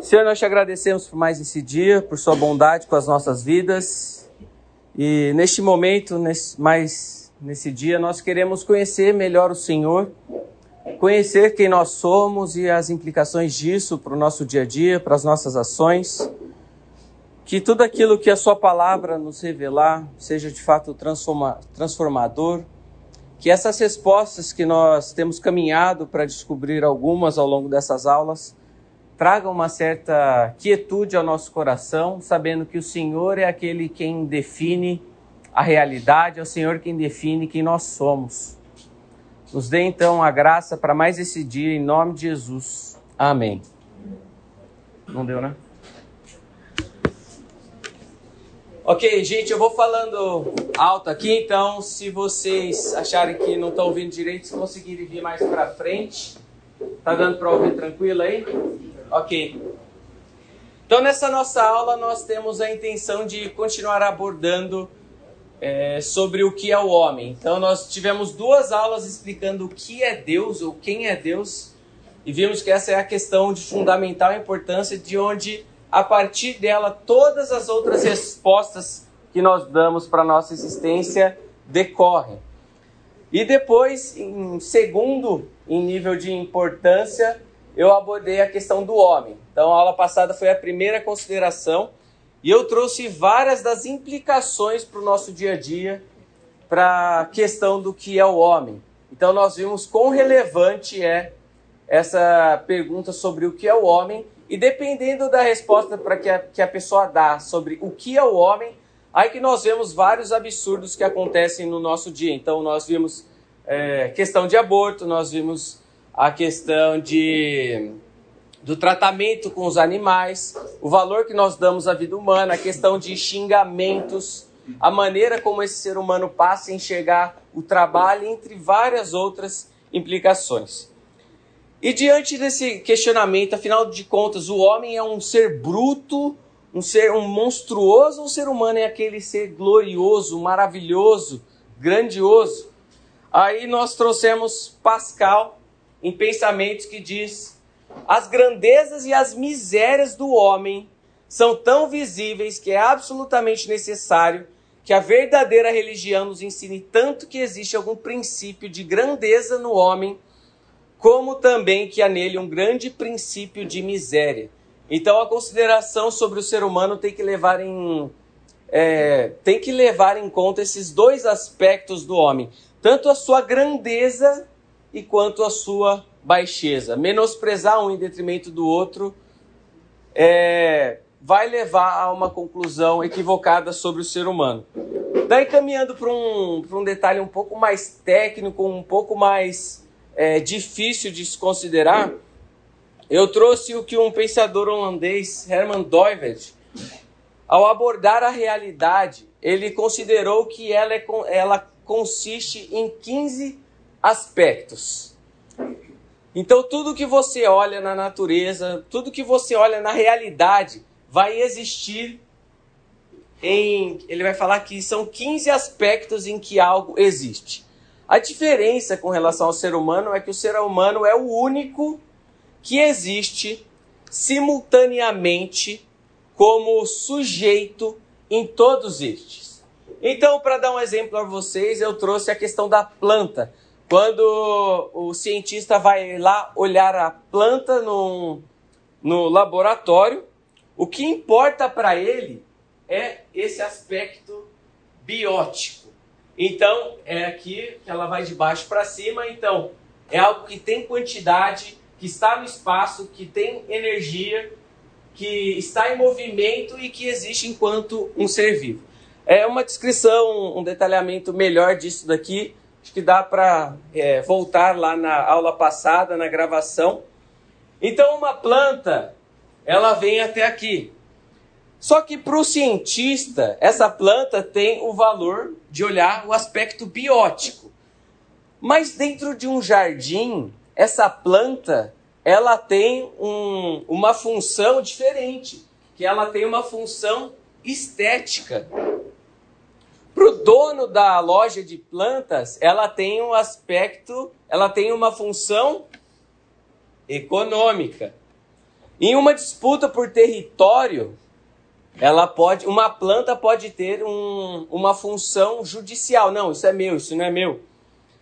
Senhor, nós te agradecemos por mais esse dia, por sua bondade com as nossas vidas. E neste momento, nesse, mais nesse dia, nós queremos conhecer melhor o Senhor, conhecer quem nós somos e as implicações disso para o nosso dia a dia, para as nossas ações. Que tudo aquilo que a Sua palavra nos revelar seja de fato transforma, transformador. Que essas respostas que nós temos caminhado para descobrir algumas ao longo dessas aulas traga uma certa quietude ao nosso coração, sabendo que o Senhor é aquele quem define a realidade, é o Senhor quem define quem nós somos. Nos dê então a graça para mais esse dia, em nome de Jesus. Amém. Não deu, né? Ok, gente, eu vou falando alto aqui, então se vocês acharem que não estão ouvindo direito, se conseguirem vir mais para frente, tá dando para ouvir tranquilo aí? Ok. Então, nessa nossa aula, nós temos a intenção de continuar abordando é, sobre o que é o homem. Então, nós tivemos duas aulas explicando o que é Deus ou quem é Deus, e vimos que essa é a questão de fundamental importância, de onde, a partir dela, todas as outras respostas que nós damos para a nossa existência decorrem. E depois, em segundo, em nível de importância, eu abordei a questão do homem. Então, a aula passada foi a primeira consideração e eu trouxe várias das implicações para o nosso dia a dia, para a questão do que é o homem. Então, nós vimos quão relevante é essa pergunta sobre o que é o homem e dependendo da resposta para que, que a pessoa dá sobre o que é o homem, aí que nós vemos vários absurdos que acontecem no nosso dia. Então, nós vimos é, questão de aborto, nós vimos a questão de do tratamento com os animais, o valor que nós damos à vida humana, a questão de xingamentos, a maneira como esse ser humano passa a enxergar o trabalho, entre várias outras implicações. E diante desse questionamento, afinal de contas, o homem é um ser bruto, um ser um monstruoso, o ser humano é aquele ser glorioso, maravilhoso, grandioso? Aí nós trouxemos Pascal em pensamentos que diz: as grandezas e as misérias do homem são tão visíveis que é absolutamente necessário que a verdadeira religião nos ensine tanto que existe algum princípio de grandeza no homem, como também que há nele um grande princípio de miséria. Então a consideração sobre o ser humano tem que levar em é, tem que levar em conta esses dois aspectos do homem, tanto a sua grandeza e quanto a sua baixeza. Menosprezar um em detrimento do outro é, vai levar a uma conclusão equivocada sobre o ser humano. Daí, caminhando para um, um detalhe um pouco mais técnico, um pouco mais é, difícil de se considerar, eu trouxe o que um pensador holandês, Herman Doivert, ao abordar a realidade, ele considerou que ela, é, ela consiste em 15 aspectos. Então, tudo que você olha na natureza, tudo que você olha na realidade, vai existir em. Ele vai falar que são 15 aspectos em que algo existe. A diferença com relação ao ser humano é que o ser humano é o único que existe simultaneamente como sujeito em todos estes. Então, para dar um exemplo a vocês, eu trouxe a questão da planta. Quando o cientista vai lá olhar a planta no, no laboratório, o que importa para ele é esse aspecto biótico. Então, é aqui que ela vai de baixo para cima. Então, é algo que tem quantidade, que está no espaço, que tem energia, que está em movimento e que existe enquanto um ser vivo. É uma descrição, um detalhamento melhor disso daqui Acho que dá para é, voltar lá na aula passada, na gravação. Então, uma planta, ela vem até aqui. Só que para o cientista, essa planta tem o valor de olhar o aspecto biótico. Mas dentro de um jardim, essa planta, ela tem um, uma função diferente, que ela tem uma função estética. Para o dono da loja de plantas, ela tem um aspecto, ela tem uma função econômica. Em uma disputa por território, ela pode, uma planta pode ter um, uma função judicial. Não, isso é meu, isso não é meu.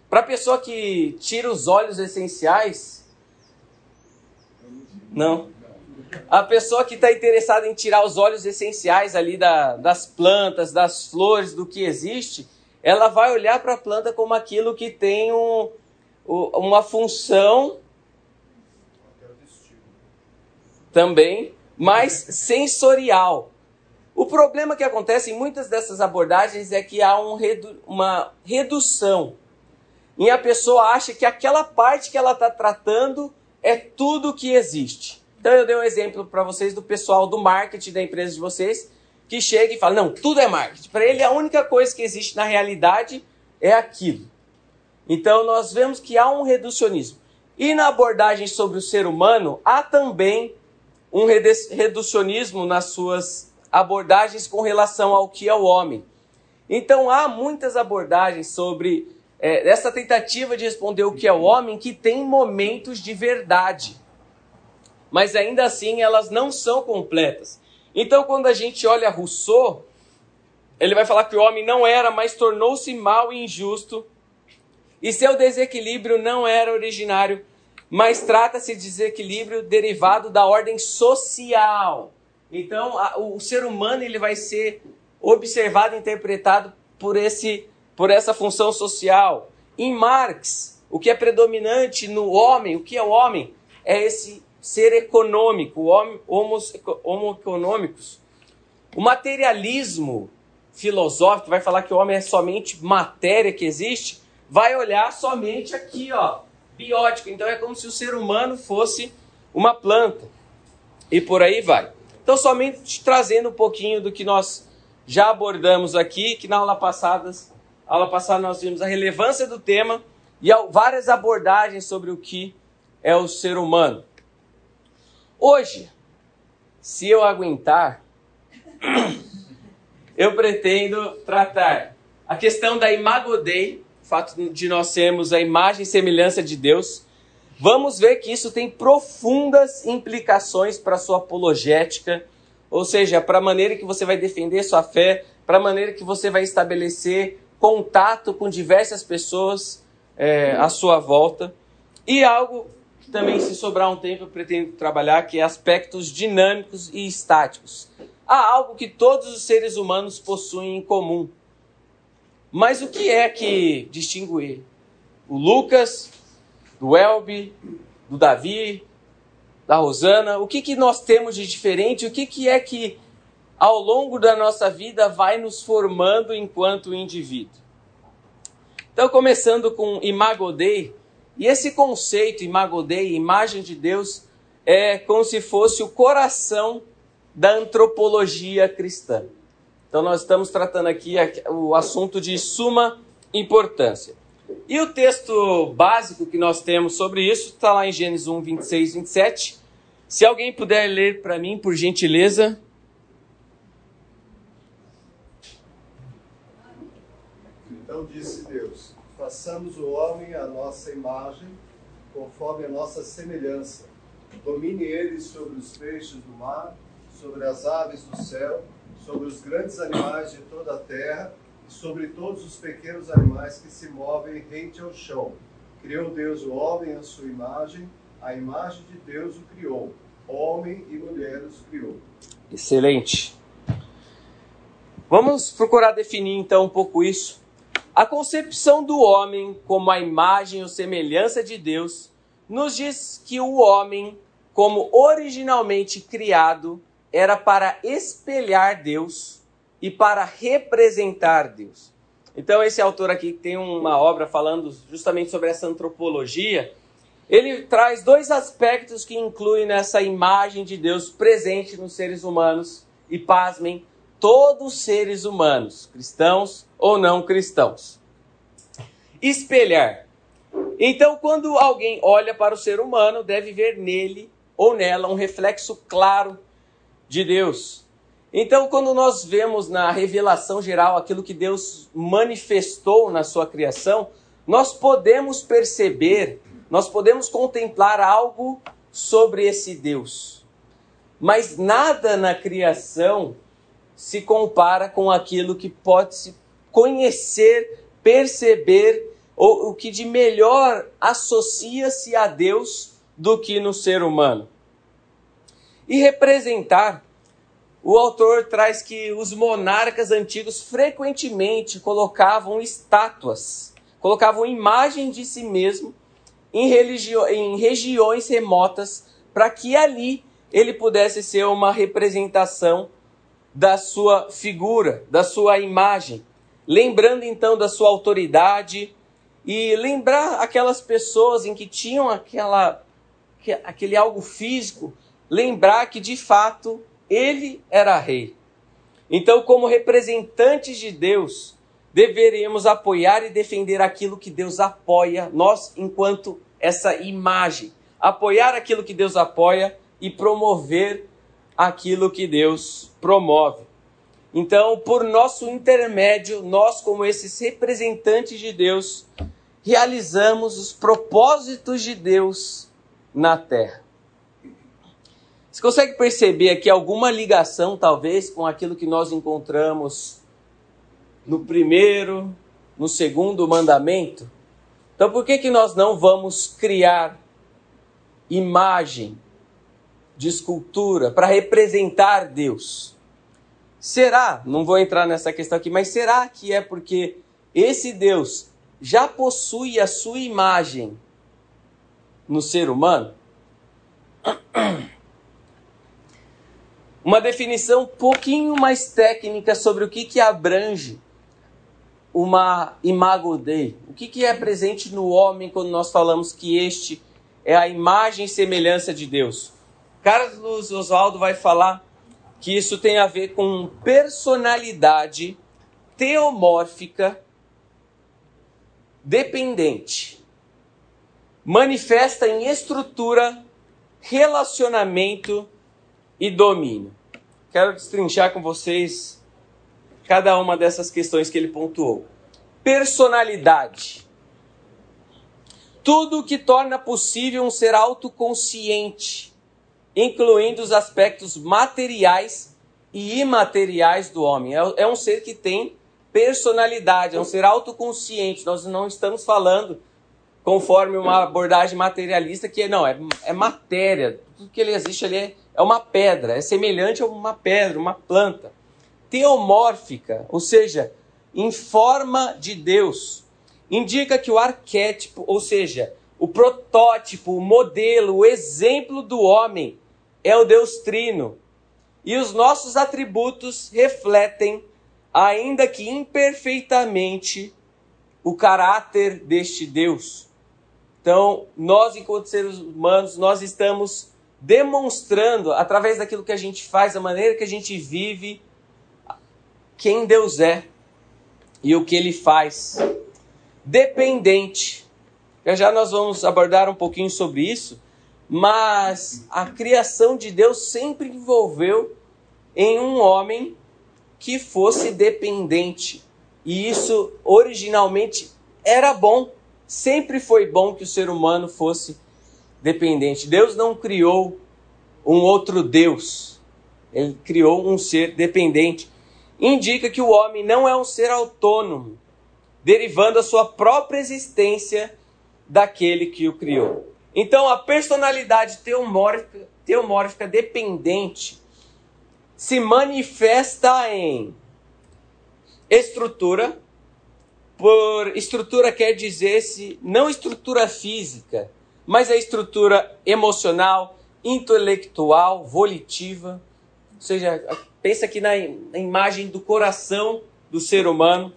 Para a pessoa que tira os óleos essenciais, não. A pessoa que está interessada em tirar os óleos essenciais ali da, das plantas, das flores, do que existe, ela vai olhar para a planta como aquilo que tem um, uma função também mais sensorial. O problema que acontece em muitas dessas abordagens é que há um redu uma redução. E a pessoa acha que aquela parte que ela está tratando é tudo que existe. Então eu dei um exemplo para vocês do pessoal do marketing da empresa de vocês, que chega e fala: não, tudo é marketing. Para ele, a única coisa que existe na realidade é aquilo. Então nós vemos que há um reducionismo. E na abordagem sobre o ser humano, há também um reducionismo nas suas abordagens com relação ao que é o homem. Então há muitas abordagens sobre é, essa tentativa de responder o que é o homem que tem momentos de verdade. Mas ainda assim elas não são completas. Então quando a gente olha Rousseau, ele vai falar que o homem não era, mas tornou-se mal e injusto. E seu desequilíbrio não era originário, mas trata-se de desequilíbrio derivado da ordem social. Então, a, o ser humano ele vai ser observado e interpretado por, esse, por essa função social. Em Marx, o que é predominante no homem, o que é o homem, é esse ser econômico, homos, homo econômicos. O materialismo filosófico vai falar que o homem é somente matéria que existe, vai olhar somente aqui, ó, biótico. Então é como se o ser humano fosse uma planta. E por aí vai. Então, somente trazendo um pouquinho do que nós já abordamos aqui, que na aula passada, aula passada nós vimos a relevância do tema e várias abordagens sobre o que é o ser humano. Hoje, se eu aguentar, eu pretendo tratar a questão da imago o fato de nós sermos a imagem e semelhança de Deus, vamos ver que isso tem profundas implicações para a sua apologética, ou seja, para a maneira que você vai defender sua fé, para a maneira que você vai estabelecer contato com diversas pessoas é, à sua volta. E algo que também, se sobrar um tempo, eu pretendo trabalhar, que é aspectos dinâmicos e estáticos. Há algo que todos os seres humanos possuem em comum. Mas o que é que distingue o Lucas do Elbe, do Davi, da Rosana, o que, que nós temos de diferente, o que, que é que ao longo da nossa vida vai nos formando enquanto indivíduo. Então, começando com Imago Dei, e esse conceito Imago Dei, imagem de Deus, é como se fosse o coração da antropologia cristã. Então, nós estamos tratando aqui o assunto de suma importância. E o texto básico que nós temos sobre isso está lá em Gênesis 1, 26, 27. Se alguém puder ler para mim, por gentileza. Então disse Deus: Façamos o homem à nossa imagem, conforme a nossa semelhança. Domine ele sobre os peixes do mar, sobre as aves do céu, sobre os grandes animais de toda a terra sobre todos os pequenos animais que se movem rente ao chão. Criou Deus o homem à sua imagem, a imagem de Deus o criou. Homem e mulher os criou. Excelente. Vamos procurar definir então um pouco isso. A concepção do homem como a imagem ou semelhança de Deus nos diz que o homem, como originalmente criado, era para espelhar Deus e para representar Deus. Então, esse autor aqui tem uma obra falando justamente sobre essa antropologia, ele traz dois aspectos que incluem nessa imagem de Deus presente nos seres humanos, e pasmem, todos os seres humanos, cristãos ou não cristãos. Espelhar. Então, quando alguém olha para o ser humano, deve ver nele ou nela um reflexo claro de Deus. Então, quando nós vemos na revelação geral aquilo que Deus manifestou na sua criação, nós podemos perceber, nós podemos contemplar algo sobre esse Deus. Mas nada na criação se compara com aquilo que pode se conhecer, perceber, ou o que de melhor associa-se a Deus do que no ser humano. E representar, o autor traz que os monarcas antigos frequentemente colocavam estátuas, colocavam imagem de si mesmo em, em regiões remotas para que ali ele pudesse ser uma representação da sua figura, da sua imagem, lembrando então da sua autoridade e lembrar aquelas pessoas em que tinham aquela aquele algo físico, lembrar que de fato ele era rei. Então, como representantes de Deus, deveríamos apoiar e defender aquilo que Deus apoia, nós enquanto essa imagem, apoiar aquilo que Deus apoia e promover aquilo que Deus promove. Então, por nosso intermédio, nós, como esses representantes de Deus, realizamos os propósitos de Deus na terra. Você consegue perceber aqui alguma ligação, talvez, com aquilo que nós encontramos no primeiro, no segundo mandamento? Então, por que, que nós não vamos criar imagem de escultura para representar Deus? Será, não vou entrar nessa questão aqui, mas será que é porque esse Deus já possui a sua imagem no ser humano? Uma definição um pouquinho mais técnica sobre o que, que abrange uma imago Dei. O que, que é presente no homem quando nós falamos que este é a imagem e semelhança de Deus? Carlos Oswaldo vai falar que isso tem a ver com personalidade teomórfica dependente. Manifesta em estrutura, relacionamento e domínio. Quero destrinchar com vocês cada uma dessas questões que ele pontuou. Personalidade. Tudo o que torna possível um ser autoconsciente incluindo os aspectos materiais e imateriais do homem. É, é um ser que tem personalidade, é um ser autoconsciente. Nós não estamos falando conforme uma abordagem materialista que não, é, é matéria. Tudo que ele existe ali é, é uma pedra, é semelhante a uma pedra, uma planta. Teomórfica, ou seja, em forma de Deus. Indica que o arquétipo, ou seja, o protótipo, o modelo, o exemplo do homem é o Deus Trino. E os nossos atributos refletem, ainda que imperfeitamente, o caráter deste Deus. Então, nós, enquanto seres humanos, nós estamos demonstrando, através daquilo que a gente faz, a maneira que a gente vive, quem Deus é e o que Ele faz. Dependente. Já já nós vamos abordar um pouquinho sobre isso mas a criação de Deus sempre envolveu em um homem que fosse dependente. E isso originalmente era bom, sempre foi bom que o ser humano fosse dependente. Deus não criou um outro Deus, ele criou um ser dependente. Indica que o homem não é um ser autônomo, derivando a sua própria existência daquele que o criou. Então, a personalidade teomórfica, teomórfica dependente se manifesta em estrutura. Por estrutura quer dizer se não estrutura física, mas a estrutura emocional, intelectual, volitiva. Ou seja, pensa aqui na, na imagem do coração do ser humano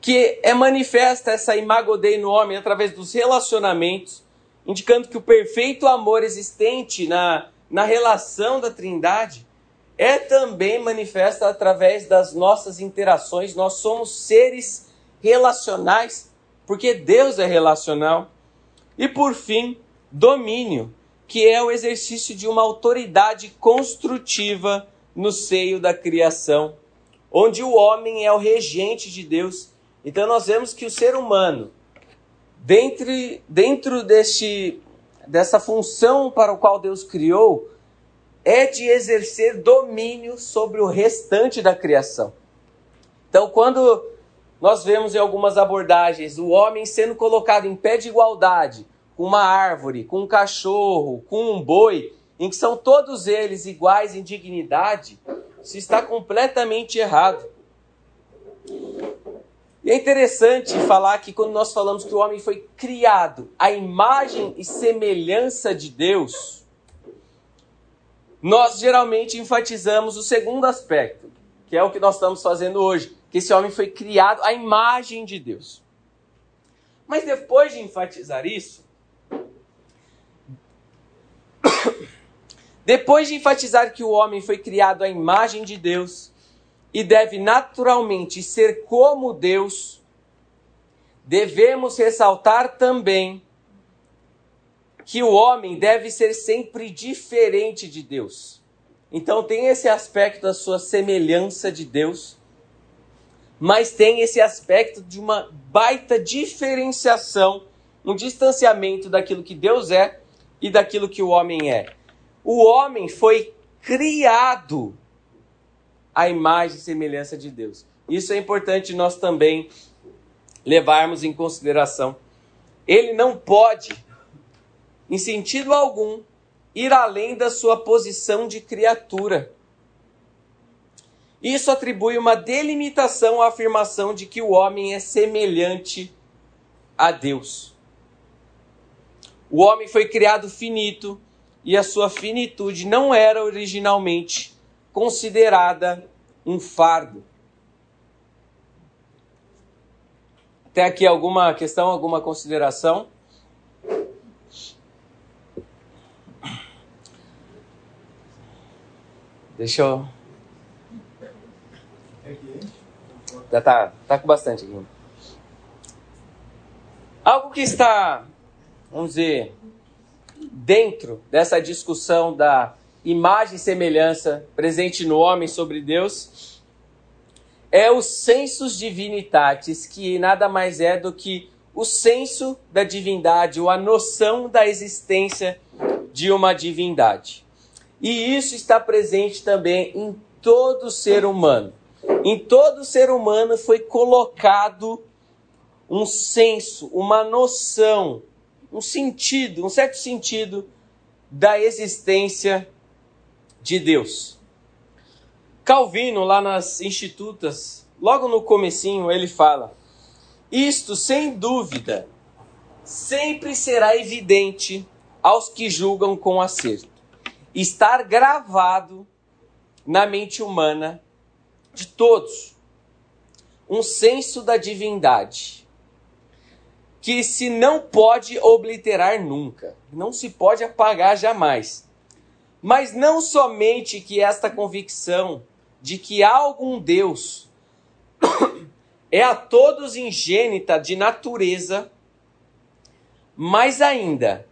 que é manifesta essa imago Dei no homem através dos relacionamentos, indicando que o perfeito amor existente na, na relação da Trindade é também manifesta através das nossas interações. Nós somos seres relacionais, porque Deus é relacional. E por fim, domínio, que é o exercício de uma autoridade construtiva no seio da criação, onde o homem é o regente de Deus então nós vemos que o ser humano, dentro, dentro deste, dessa função para o qual Deus criou, é de exercer domínio sobre o restante da criação. Então, quando nós vemos em algumas abordagens o homem sendo colocado em pé de igualdade com uma árvore, com um cachorro, com um boi, em que são todos eles iguais em dignidade, isso está completamente errado. E é interessante falar que quando nós falamos que o homem foi criado à imagem e semelhança de Deus, nós geralmente enfatizamos o segundo aspecto, que é o que nós estamos fazendo hoje, que esse homem foi criado à imagem de Deus. Mas depois de enfatizar isso, depois de enfatizar que o homem foi criado à imagem de Deus e deve naturalmente ser como Deus, devemos ressaltar também que o homem deve ser sempre diferente de Deus. Então tem esse aspecto da sua semelhança de Deus, mas tem esse aspecto de uma baita diferenciação, um distanciamento daquilo que Deus é e daquilo que o homem é. O homem foi criado à imagem e semelhança de Deus. Isso é importante nós também levarmos em consideração. Ele não pode em sentido algum, ir além da sua posição de criatura. Isso atribui uma delimitação à afirmação de que o homem é semelhante a Deus. O homem foi criado finito e a sua finitude não era originalmente considerada um fardo. Até aqui alguma questão, alguma consideração? Deixa eu. Já tá, tá com bastante aqui. Algo que está, vamos dizer, dentro dessa discussão da imagem e semelhança presente no homem sobre Deus é o sensus divinitatis, que nada mais é do que o senso da divindade, ou a noção da existência de uma divindade. E isso está presente também em todo ser humano. Em todo ser humano foi colocado um senso, uma noção, um sentido, um certo sentido da existência de Deus. Calvino, lá nas Institutas, logo no comecinho, ele fala: Isto, sem dúvida, sempre será evidente aos que julgam com acerto estar gravado na mente humana de todos um senso da divindade que se não pode obliterar nunca, não se pode apagar jamais. Mas não somente que esta convicção de que há algum Deus é a todos ingênita de natureza, mas ainda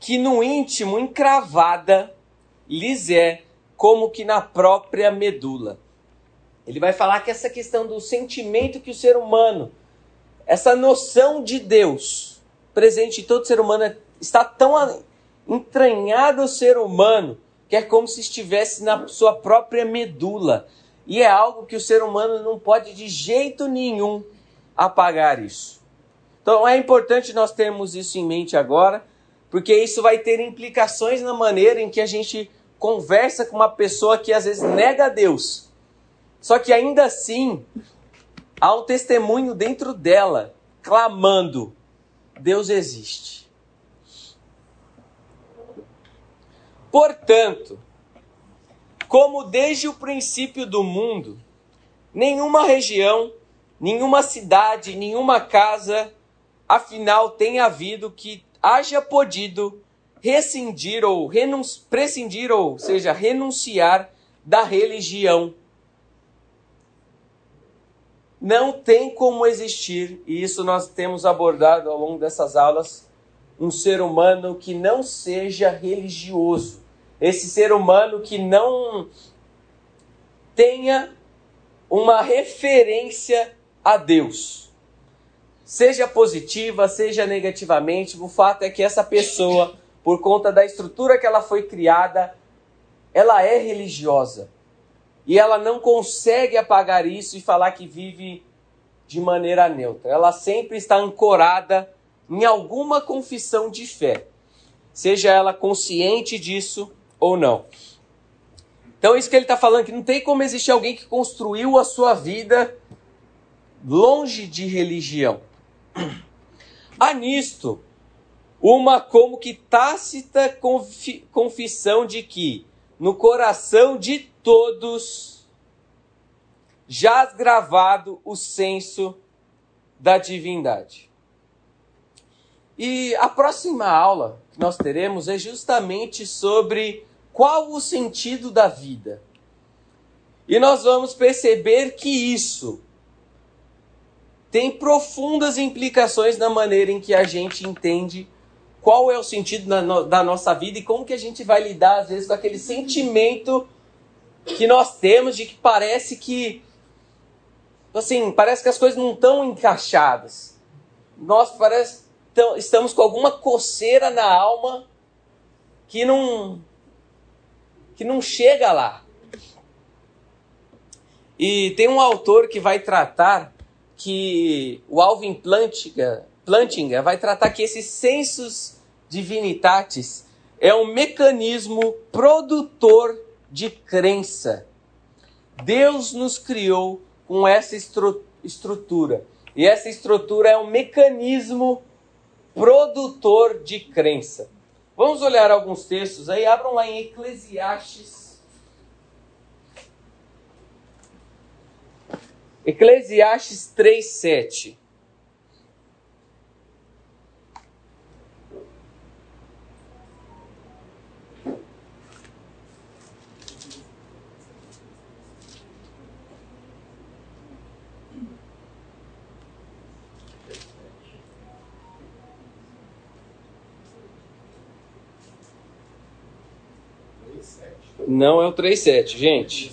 que no íntimo encravada lhes é como que na própria medula. Ele vai falar que essa questão do sentimento que o ser humano, essa noção de Deus presente em todo ser humano está tão entranhada o ser humano que é como se estivesse na sua própria medula. E é algo que o ser humano não pode de jeito nenhum apagar isso. Então é importante nós termos isso em mente agora porque isso vai ter implicações na maneira em que a gente conversa com uma pessoa que às vezes nega a Deus. Só que ainda assim, há um testemunho dentro dela clamando: Deus existe. Portanto, como desde o princípio do mundo, nenhuma região, nenhuma cidade, nenhuma casa, afinal tem havido que haja podido rescindir ou prescindir, ou seja, renunciar da religião. Não tem como existir, e isso nós temos abordado ao longo dessas aulas, um ser humano que não seja religioso. Esse ser humano que não tenha uma referência a Deus seja positiva, seja negativamente, o fato é que essa pessoa por conta da estrutura que ela foi criada, ela é religiosa. E ela não consegue apagar isso e falar que vive de maneira neutra. Ela sempre está ancorada em alguma confissão de fé, seja ela consciente disso ou não. Então, isso que ele está falando, que não tem como existir alguém que construiu a sua vida longe de religião. Há nisto uma como que tácita confissão de que no coração de todos jaz gravado o senso da divindade. E a próxima aula que nós teremos é justamente sobre qual o sentido da vida. E nós vamos perceber que isso tem profundas implicações na maneira em que a gente entende qual é o sentido da nossa vida e como que a gente vai lidar às vezes com aquele sentimento que nós temos de que parece que assim, parece que as coisas não estão encaixadas. Nós parece então, estamos com alguma coceira na alma que não que não chega lá. E tem um autor que vai tratar que o Alvin Plantinga, Plantinga vai tratar que esses sensus divinitatis é um mecanismo produtor de crença. Deus nos criou com essa estru estrutura. E essa estrutura é um mecanismo produtor de crença. Vamos olhar alguns textos aí, abram lá em Eclesiastes. Eclesiastes 3, Não é o 3,7, gente.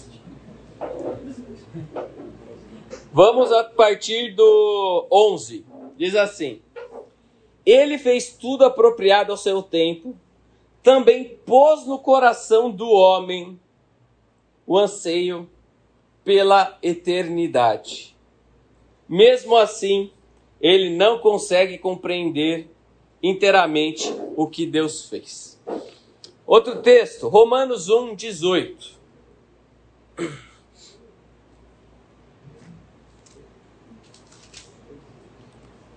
Vamos a partir do 11. Diz assim: Ele fez tudo apropriado ao seu tempo, também pôs no coração do homem o anseio pela eternidade. Mesmo assim, ele não consegue compreender inteiramente o que Deus fez. Outro texto, Romanos 1, 18.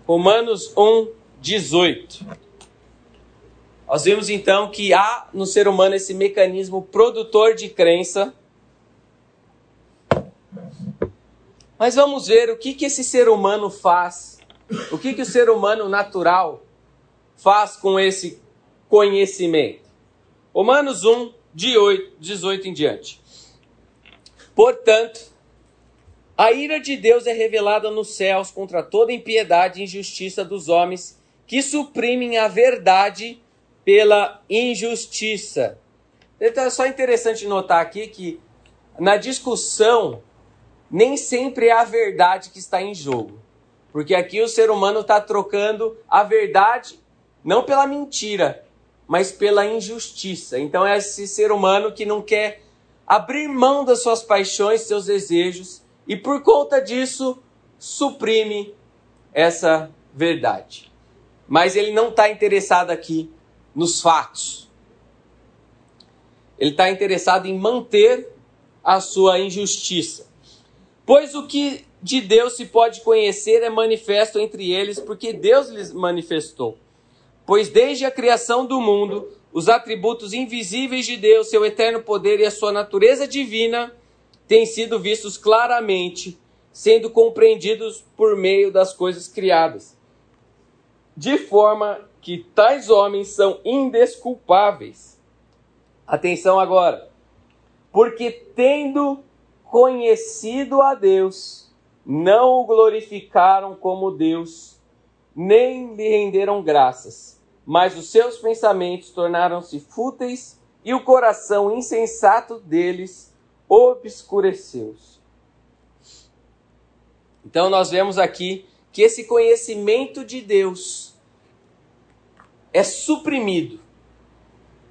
Romanos 1, 18. Nós vimos então que há no ser humano esse mecanismo produtor de crença. Mas vamos ver o que, que esse ser humano faz, o que, que o ser humano natural faz com esse conhecimento. Romanos 1, de 8, 18 em diante. Portanto, a ira de Deus é revelada nos céus contra toda impiedade e injustiça dos homens que suprimem a verdade pela injustiça. Então é só interessante notar aqui que na discussão nem sempre é a verdade que está em jogo. Porque aqui o ser humano está trocando a verdade não pela mentira, mas pela injustiça. Então é esse ser humano que não quer abrir mão das suas paixões, seus desejos, e por conta disso suprime essa verdade. Mas ele não está interessado aqui nos fatos. Ele está interessado em manter a sua injustiça. Pois o que de Deus se pode conhecer é manifesto entre eles, porque Deus lhes manifestou. Pois desde a criação do mundo, os atributos invisíveis de Deus, seu eterno poder e a sua natureza divina têm sido vistos claramente, sendo compreendidos por meio das coisas criadas. De forma que tais homens são indesculpáveis. Atenção agora. Porque tendo conhecido a Deus, não o glorificaram como Deus, nem lhe renderam graças mas os seus pensamentos tornaram-se fúteis e o coração insensato deles obscureceu-se. Então nós vemos aqui que esse conhecimento de Deus é suprimido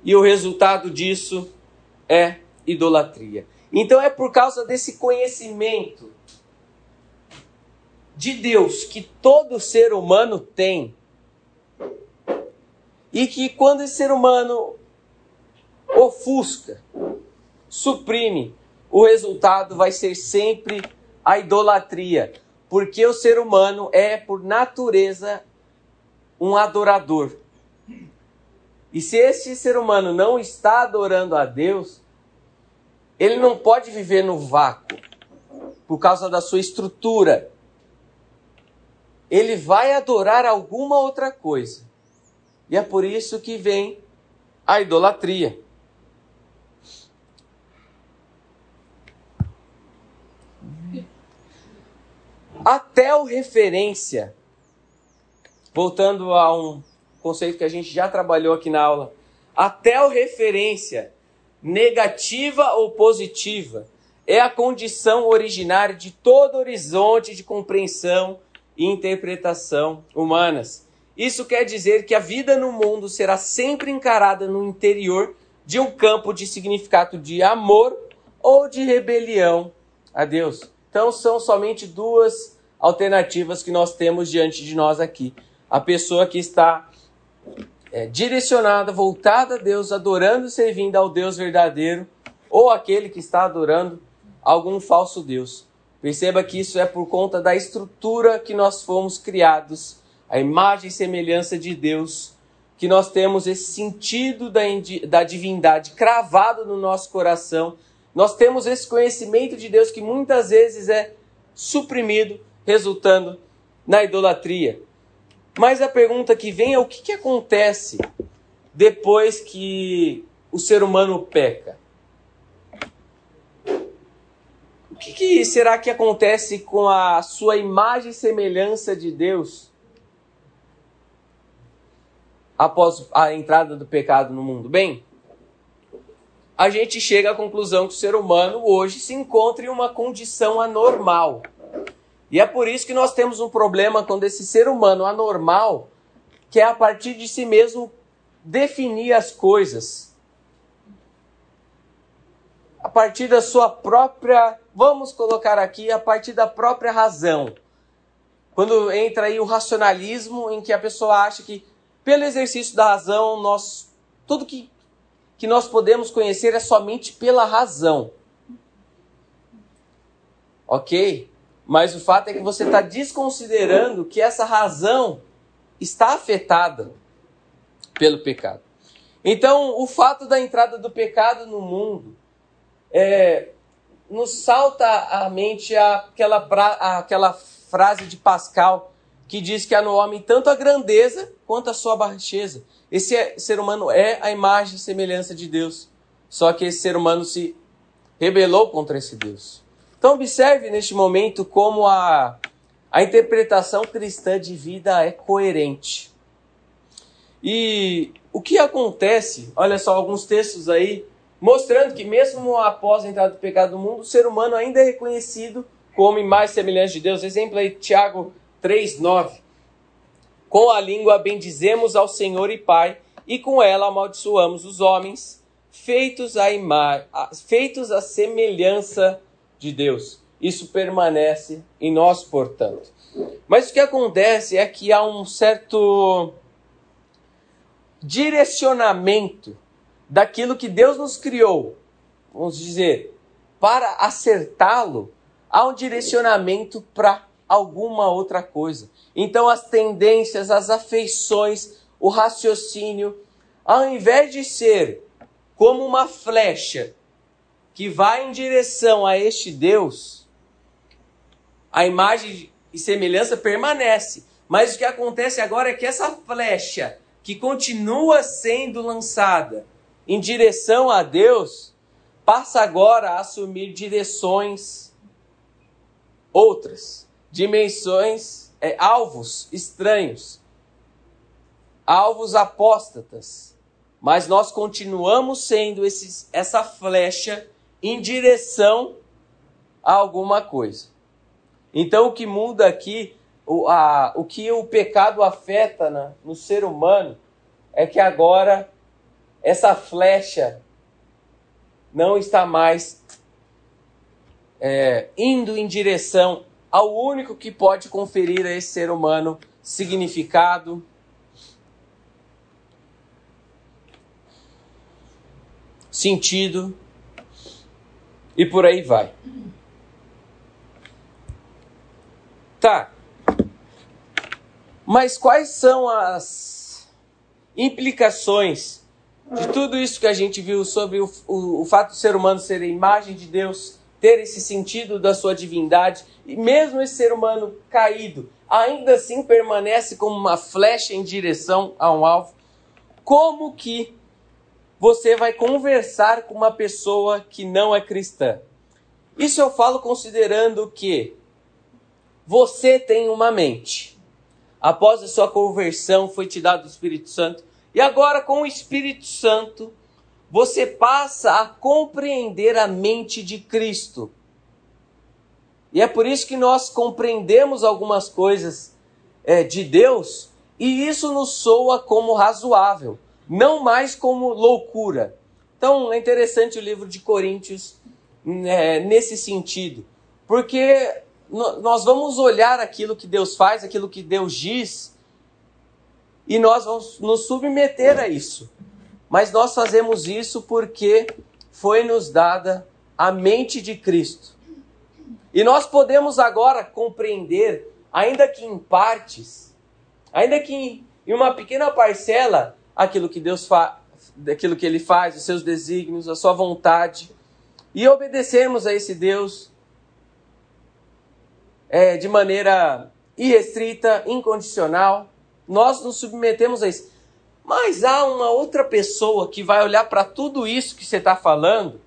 e o resultado disso é idolatria. Então é por causa desse conhecimento de Deus que todo ser humano tem. E que quando esse ser humano ofusca, suprime, o resultado vai ser sempre a idolatria, porque o ser humano é por natureza um adorador. E se esse ser humano não está adorando a Deus, ele não pode viver no vácuo por causa da sua estrutura. Ele vai adorar alguma outra coisa. E é por isso que vem a idolatria. O referência, voltando a um conceito que a gente já trabalhou aqui na aula, o referência negativa ou positiva é a condição originária de todo horizonte de compreensão e interpretação humanas. Isso quer dizer que a vida no mundo será sempre encarada no interior de um campo de significado de amor ou de rebelião a Deus. Então são somente duas alternativas que nós temos diante de nós aqui. A pessoa que está é, direcionada, voltada a Deus, adorando e servindo ao Deus verdadeiro, ou aquele que está adorando algum falso Deus. Perceba que isso é por conta da estrutura que nós fomos criados, a imagem e semelhança de Deus, que nós temos esse sentido da, da divindade cravado no nosso coração. Nós temos esse conhecimento de Deus que muitas vezes é suprimido, resultando na idolatria. Mas a pergunta que vem é o que, que acontece depois que o ser humano peca? O que, que, será que acontece com a sua imagem e semelhança de Deus após a entrada do pecado no mundo? Bem, a gente chega à conclusão que o ser humano hoje se encontra em uma condição anormal. E é por isso que nós temos um problema quando esse ser humano anormal quer a partir de si mesmo definir as coisas. A partir da sua própria, vamos colocar aqui, a partir da própria razão. Quando entra aí o racionalismo em que a pessoa acha que pelo exercício da razão, nós tudo que que nós podemos conhecer é somente pela razão. OK? Mas o fato é que você está desconsiderando que essa razão está afetada pelo pecado. Então, o fato da entrada do pecado no mundo é, nos salta à mente aquela, aquela frase de Pascal que diz que há no homem tanto a grandeza quanto a sua baixeza. Esse é, ser humano é a imagem e semelhança de Deus. Só que esse ser humano se rebelou contra esse Deus. Então, observe neste momento como a, a interpretação cristã de vida é coerente. E o que acontece, olha só alguns textos aí, mostrando que mesmo após a entrada do pecado no mundo, o ser humano ainda é reconhecido como imagem semelhante de Deus. Exemplo aí, Tiago 3, 9. Com a língua bendizemos ao Senhor e Pai, e com ela amaldiçoamos os homens, feitos a, ima feitos a semelhança de Deus. Isso permanece em nós, portanto. Mas o que acontece é que há um certo direcionamento daquilo que Deus nos criou, vamos dizer, para acertá-lo, há um direcionamento para alguma outra coisa. Então, as tendências, as afeições, o raciocínio, ao invés de ser como uma flecha que vai em direção a este Deus, a imagem e semelhança permanece. Mas o que acontece agora é que essa flecha que continua sendo lançada em direção a Deus passa agora a assumir direções outras, dimensões, é, alvos estranhos, alvos apóstatas. Mas nós continuamos sendo esses, essa flecha em direção a alguma coisa. Então, o que muda aqui, o, a, o que o pecado afeta na, no ser humano, é que agora essa flecha não está mais é, indo em direção ao único que pode conferir a esse ser humano significado, sentido e por aí vai. Tá. Mas quais são as implicações de tudo isso que a gente viu sobre o, o, o fato do ser humano ser a imagem de Deus, ter esse sentido da sua divindade, e mesmo esse ser humano caído, ainda assim permanece como uma flecha em direção a um alvo? Como que você vai conversar com uma pessoa que não é cristã. Isso eu falo considerando que você tem uma mente. Após a sua conversão foi te dado o Espírito Santo. E agora, com o Espírito Santo, você passa a compreender a mente de Cristo. E é por isso que nós compreendemos algumas coisas é, de Deus e isso nos soa como razoável não mais como loucura. Então é interessante o livro de Coríntios é, nesse sentido, porque nós vamos olhar aquilo que Deus faz, aquilo que Deus diz, e nós vamos nos submeter a isso. Mas nós fazemos isso porque foi nos dada a mente de Cristo. E nós podemos agora compreender, ainda que em partes, ainda que em uma pequena parcela, aquilo que Deus faz, aquilo que Ele faz, os seus desígnios, a sua vontade, e obedecermos a esse Deus é, de maneira irrestrita, incondicional, nós nos submetemos a isso. Mas há uma outra pessoa que vai olhar para tudo isso que você está falando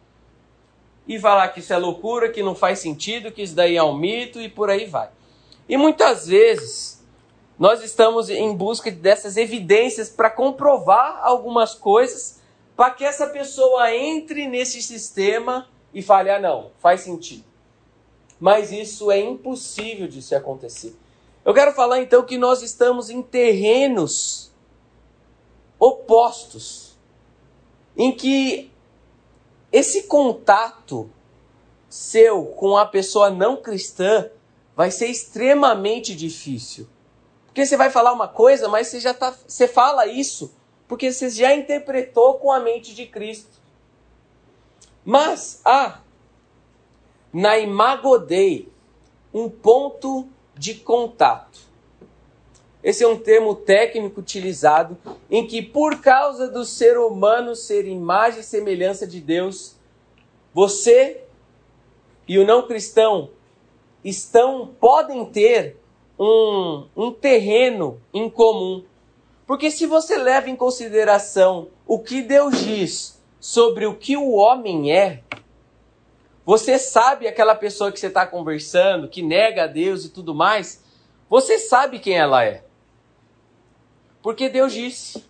e falar que isso é loucura, que não faz sentido, que isso daí é um mito e por aí vai. E muitas vezes nós estamos em busca dessas evidências para comprovar algumas coisas, para que essa pessoa entre nesse sistema e fale: ah, não, faz sentido. Mas isso é impossível de se acontecer. Eu quero falar então que nós estamos em terrenos opostos, em que esse contato seu com a pessoa não cristã vai ser extremamente difícil. Porque você vai falar uma coisa, mas você já tá, você fala isso porque você já interpretou com a mente de Cristo. Mas há na imagodei um ponto de contato. Esse é um termo técnico utilizado em que por causa do ser humano ser imagem e semelhança de Deus, você e o não cristão estão podem ter um, um terreno em comum. Porque se você leva em consideração o que Deus diz sobre o que o homem é, você sabe aquela pessoa que você está conversando, que nega a Deus e tudo mais, você sabe quem ela é. Porque Deus disse.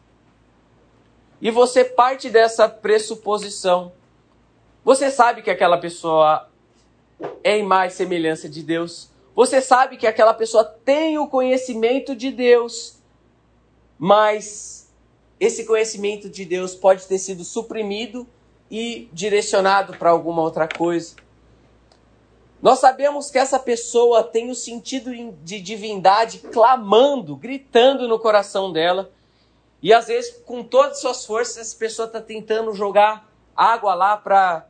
E você parte dessa pressuposição. Você sabe que aquela pessoa é imagem e semelhança de Deus. Você sabe que aquela pessoa tem o conhecimento de Deus, mas esse conhecimento de Deus pode ter sido suprimido e direcionado para alguma outra coisa. Nós sabemos que essa pessoa tem o sentido de divindade clamando, gritando no coração dela. E às vezes, com todas as suas forças, essa pessoa está tentando jogar água lá para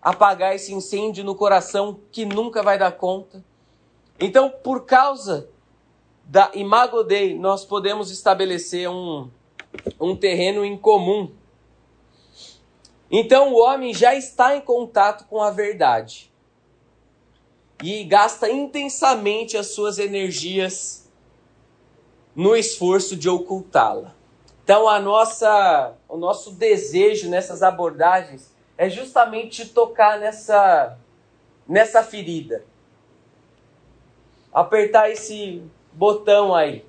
apagar esse incêndio no coração que nunca vai dar conta. Então, por causa da Imago Dei, nós podemos estabelecer um, um terreno em comum. Então, o homem já está em contato com a verdade e gasta intensamente as suas energias no esforço de ocultá-la. Então, a nossa, o nosso desejo nessas abordagens é justamente tocar nessa, nessa ferida apertar esse botão aí.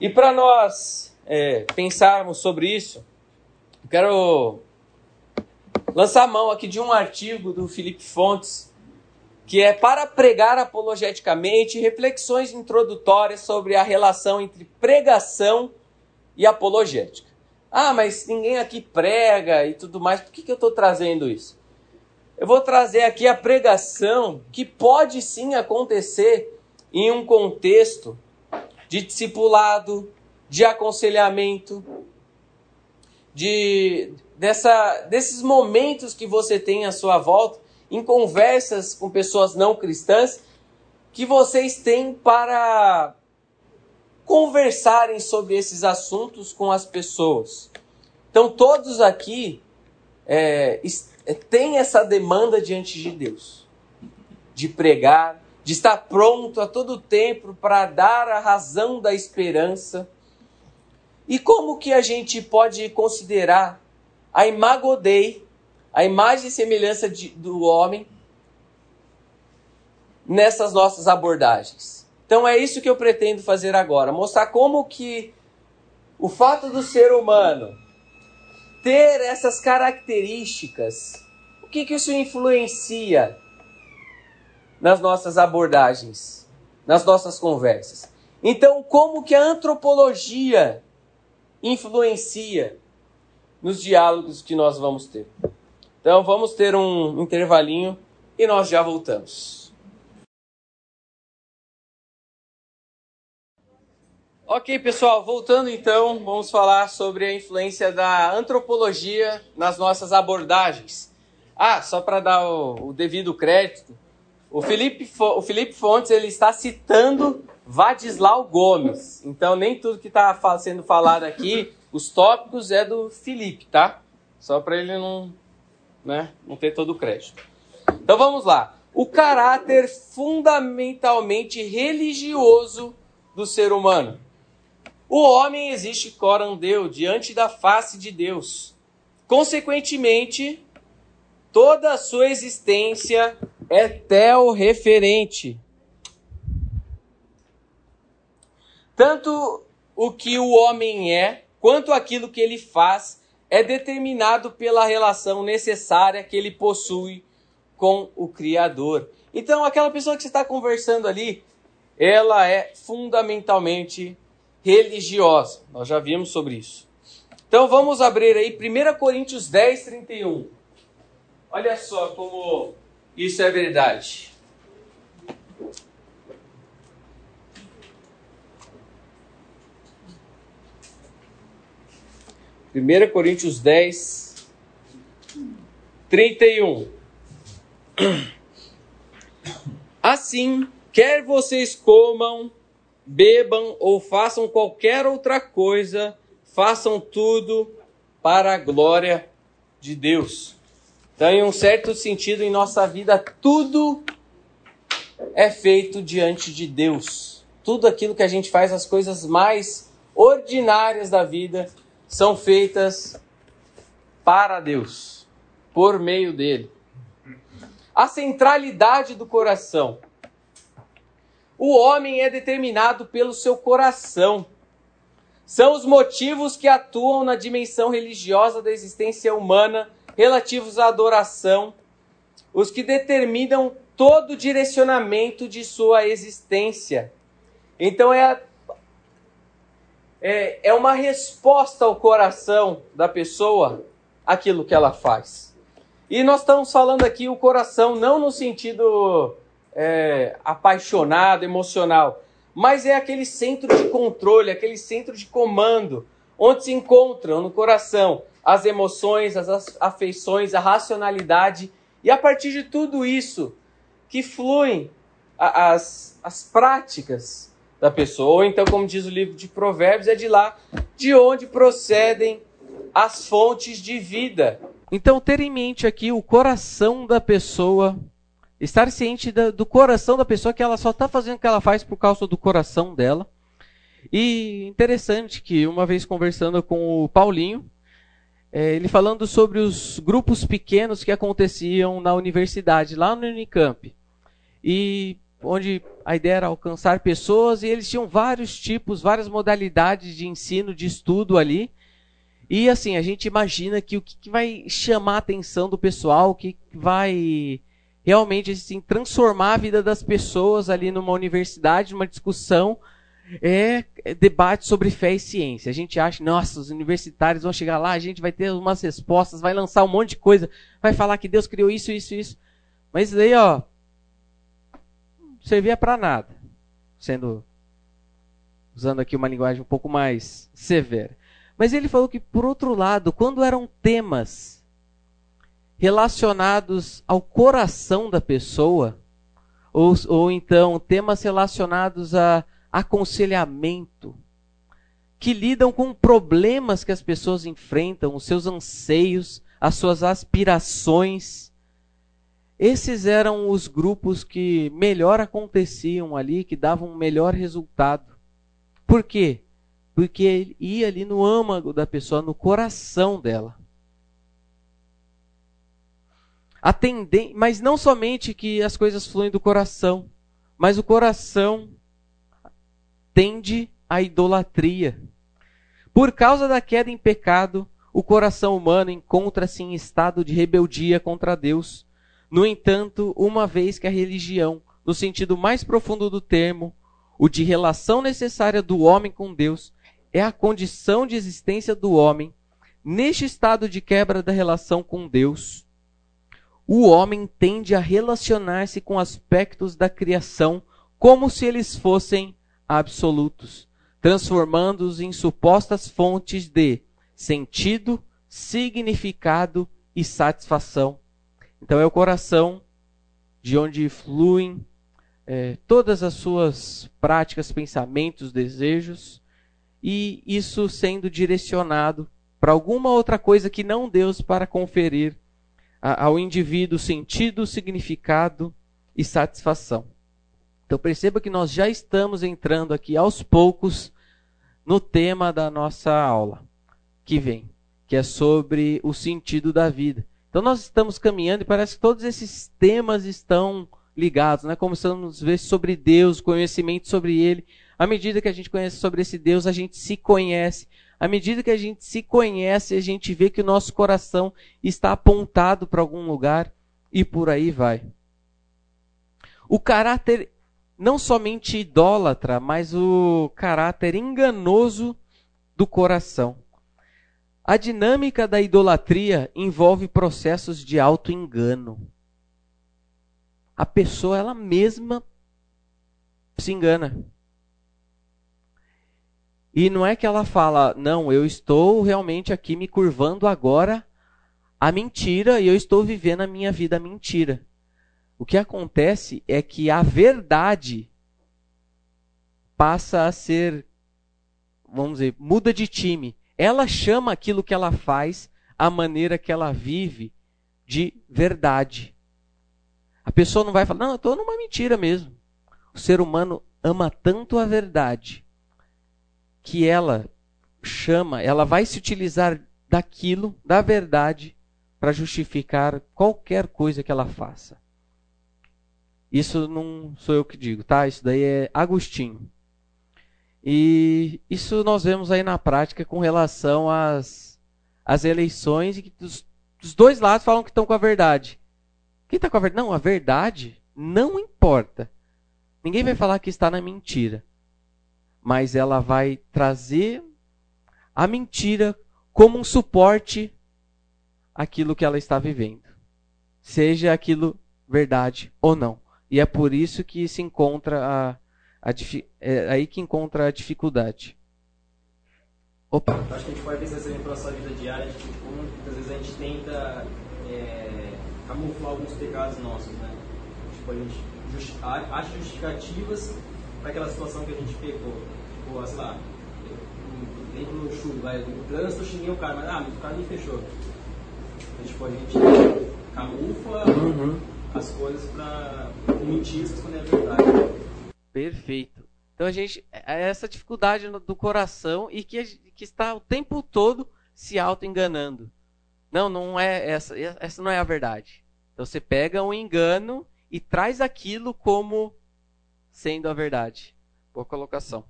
E para nós é, pensarmos sobre isso, quero lançar mão aqui de um artigo do Felipe Fontes, que é para pregar apologeticamente reflexões introdutórias sobre a relação entre pregação e apologética. Ah, mas ninguém aqui prega e tudo mais, por que, que eu estou trazendo isso? Eu vou trazer aqui a pregação que pode sim acontecer em um contexto de discipulado, de aconselhamento, de dessa, desses momentos que você tem à sua volta, em conversas com pessoas não cristãs, que vocês têm para conversarem sobre esses assuntos com as pessoas. Então, todos aqui é, têm essa demanda diante de Deus, de pregar, de estar pronto a todo tempo para dar a razão da esperança. E como que a gente pode considerar a imago Dei, a imagem e semelhança de, do homem, nessas nossas abordagens. Então é isso que eu pretendo fazer agora, mostrar como que o fato do ser humano ter essas características, o que que isso influencia nas nossas abordagens, nas nossas conversas. Então, como que a antropologia influencia nos diálogos que nós vamos ter. Então vamos ter um intervalinho e nós já voltamos. Ok, pessoal, voltando então, vamos falar sobre a influência da antropologia nas nossas abordagens. Ah, só para dar o, o, devido crédito, o Felipe, o Felipe Fontes ele está citando Vadislau Gomes. Então nem tudo que está sendo falado aqui os tópicos é do Felipe, tá? Só para ele não, né, não ter todo o crédito. Então vamos lá. O caráter fundamentalmente religioso do ser humano. O homem existe corandeu diante da face de Deus. Consequentemente, toda a sua existência é tel-referente. Tanto o que o homem é, quanto aquilo que ele faz é determinado pela relação necessária que ele possui com o Criador. Então, aquela pessoa que você está conversando ali, ela é fundamentalmente religiosa. Nós já vimos sobre isso. Então, vamos abrir aí 1 Coríntios 10, 31. Olha só como isso é verdade. 1 Coríntios 10, 31. Assim, quer vocês comam, bebam ou façam qualquer outra coisa, façam tudo para a glória de Deus. Então, em um certo sentido, em nossa vida, tudo é feito diante de Deus. Tudo aquilo que a gente faz, as coisas mais ordinárias da vida, são feitas para Deus, por meio dele. A centralidade do coração. O homem é determinado pelo seu coração. São os motivos que atuam na dimensão religiosa da existência humana relativos à adoração, os que determinam todo o direcionamento de sua existência. Então é é, é uma resposta ao coração da pessoa aquilo que ela faz. E nós estamos falando aqui o coração não no sentido é, apaixonado, emocional, mas é aquele centro de controle, aquele centro de comando, onde se encontram no coração as emoções, as afeições, a racionalidade, e a partir de tudo isso que fluem as, as práticas da pessoa. Ou então, como diz o livro de Provérbios, é de lá de onde procedem as fontes de vida. Então, ter em mente aqui o coração da pessoa, estar ciente do coração da pessoa, que ela só está fazendo o que ela faz por causa do coração dela. E interessante que, uma vez conversando com o Paulinho, é, ele falando sobre os grupos pequenos que aconteciam na universidade, lá no Unicamp. E onde a ideia era alcançar pessoas e eles tinham vários tipos, várias modalidades de ensino, de estudo ali. E assim, a gente imagina que o que vai chamar a atenção do pessoal, o que vai realmente assim, transformar a vida das pessoas ali numa universidade, numa discussão, é é, debate sobre fé e ciência. A gente acha, nossa, os universitários vão chegar lá, a gente vai ter umas respostas, vai lançar um monte de coisa, vai falar que Deus criou isso, isso, isso. Mas aí, ó, servia para nada, sendo usando aqui uma linguagem um pouco mais severa. Mas ele falou que, por outro lado, quando eram temas relacionados ao coração da pessoa, ou, ou então temas relacionados a aconselhamento, que lidam com problemas que as pessoas enfrentam, os seus anseios, as suas aspirações. Esses eram os grupos que melhor aconteciam ali, que davam um melhor resultado. Por quê? Porque ele ia ali no âmago da pessoa, no coração dela. Atendem, mas não somente que as coisas fluem do coração, mas o coração tende à idolatria. Por causa da queda em pecado, o coração humano encontra-se em estado de rebeldia contra Deus. No entanto, uma vez que a religião, no sentido mais profundo do termo, o de relação necessária do homem com Deus é a condição de existência do homem. Neste estado de quebra da relação com Deus, o homem tende a relacionar-se com aspectos da criação como se eles fossem absolutos, transformando-os em supostas fontes de sentido, significado e satisfação. Então é o coração de onde fluem é, todas as suas práticas, pensamentos, desejos, e isso sendo direcionado para alguma outra coisa que não Deus para conferir a, ao indivíduo sentido, significado e satisfação. Então perceba que nós já estamos entrando aqui aos poucos no tema da nossa aula que vem, que é sobre o sentido da vida. Então nós estamos caminhando e parece que todos esses temas estão ligados, né? Começamos a ver sobre Deus, conhecimento sobre Ele. À medida que a gente conhece sobre esse Deus, a gente se conhece. À medida que a gente se conhece, a gente vê que o nosso coração está apontado para algum lugar e por aí vai. O caráter não somente idólatra, mas o caráter enganoso do coração. A dinâmica da idolatria envolve processos de auto-engano a pessoa ela mesma se engana. E não é que ela fala, não, eu estou realmente aqui me curvando agora a mentira e eu estou vivendo a minha vida mentira. O que acontece é que a verdade passa a ser, vamos dizer, muda de time. Ela chama aquilo que ela faz, a maneira que ela vive, de verdade. A pessoa não vai falar, não, eu estou numa mentira mesmo. O ser humano ama tanto a verdade que ela chama, ela vai se utilizar daquilo, da verdade, para justificar qualquer coisa que ela faça. Isso não sou eu que digo, tá? Isso daí é Agostinho. E isso nós vemos aí na prática com relação às, às eleições e que os, os dois lados falam que estão com a verdade. Quem está com a verdade? Não, a verdade não importa. Ninguém vai falar que está na mentira. Mas ela vai trazer a mentira como um suporte àquilo que ela está vivendo. Seja aquilo verdade ou não. E é por isso que se encontra a é aí que encontra a dificuldade. Opa. Acho que a gente pode pensar também pela nossa vida diária, de como muitas vezes a gente tenta é camuflar alguns pecados nossos, né? Tipo, a gente justi acha justificativas para aquela situação que a gente pecou. Tipo, sei lá, lembro no chuva, vai, no trânsito eu xinguei o cara, mas ah, mas o cara me fechou. Então, tipo, a gente camufla uhum. as coisas para mentiras quando é verdade. Perfeito. Então a gente é essa dificuldade do coração e que, que está o tempo todo se auto-enganando. Não, não é essa, essa não é a verdade. Então você pega um engano e traz aquilo como sendo a verdade. Boa colocação.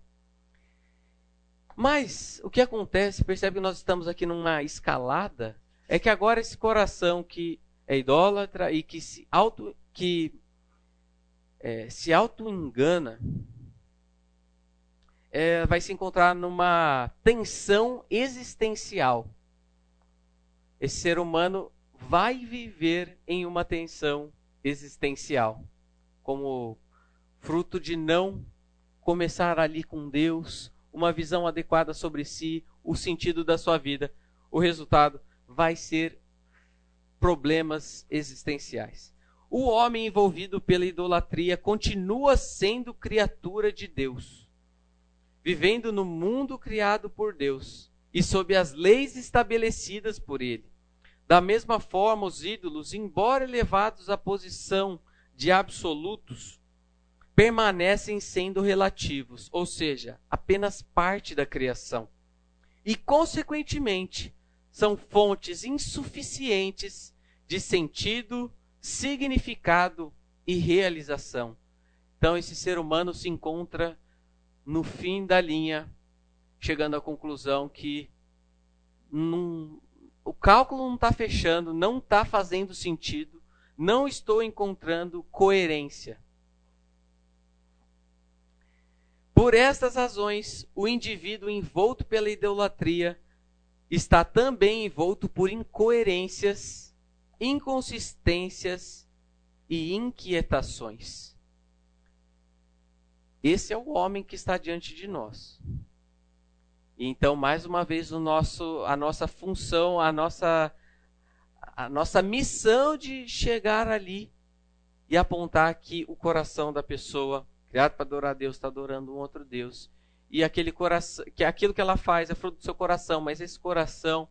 Mas o que acontece, percebe que nós estamos aqui numa escalada, é que agora esse coração que é idólatra e que se auto que é, se auto engana, é, vai se encontrar numa tensão existencial. Esse ser humano vai viver em uma tensão existencial, como fruto de não começar ali com Deus, uma visão adequada sobre si, o sentido da sua vida. O resultado vai ser problemas existenciais. O homem envolvido pela idolatria continua sendo criatura de Deus, vivendo no mundo criado por Deus e sob as leis estabelecidas por ele. Da mesma forma, os ídolos, embora elevados à posição de absolutos, permanecem sendo relativos, ou seja, apenas parte da criação. E, consequentemente, são fontes insuficientes de sentido, significado e realização. Então, esse ser humano se encontra no fim da linha, chegando à conclusão que o cálculo não está fechando, não está fazendo sentido, não estou encontrando coerência. Por estas razões, o indivíduo envolto pela idolatria está também envolto por incoerências, inconsistências e inquietações. Esse é o homem que está diante de nós. Então, mais uma vez, o nosso, a nossa função, a nossa, a nossa missão de chegar ali e apontar que o coração da pessoa, criado para adorar a Deus, está adorando um outro Deus e aquele coração, que aquilo que ela faz é fruto do seu coração, mas esse coração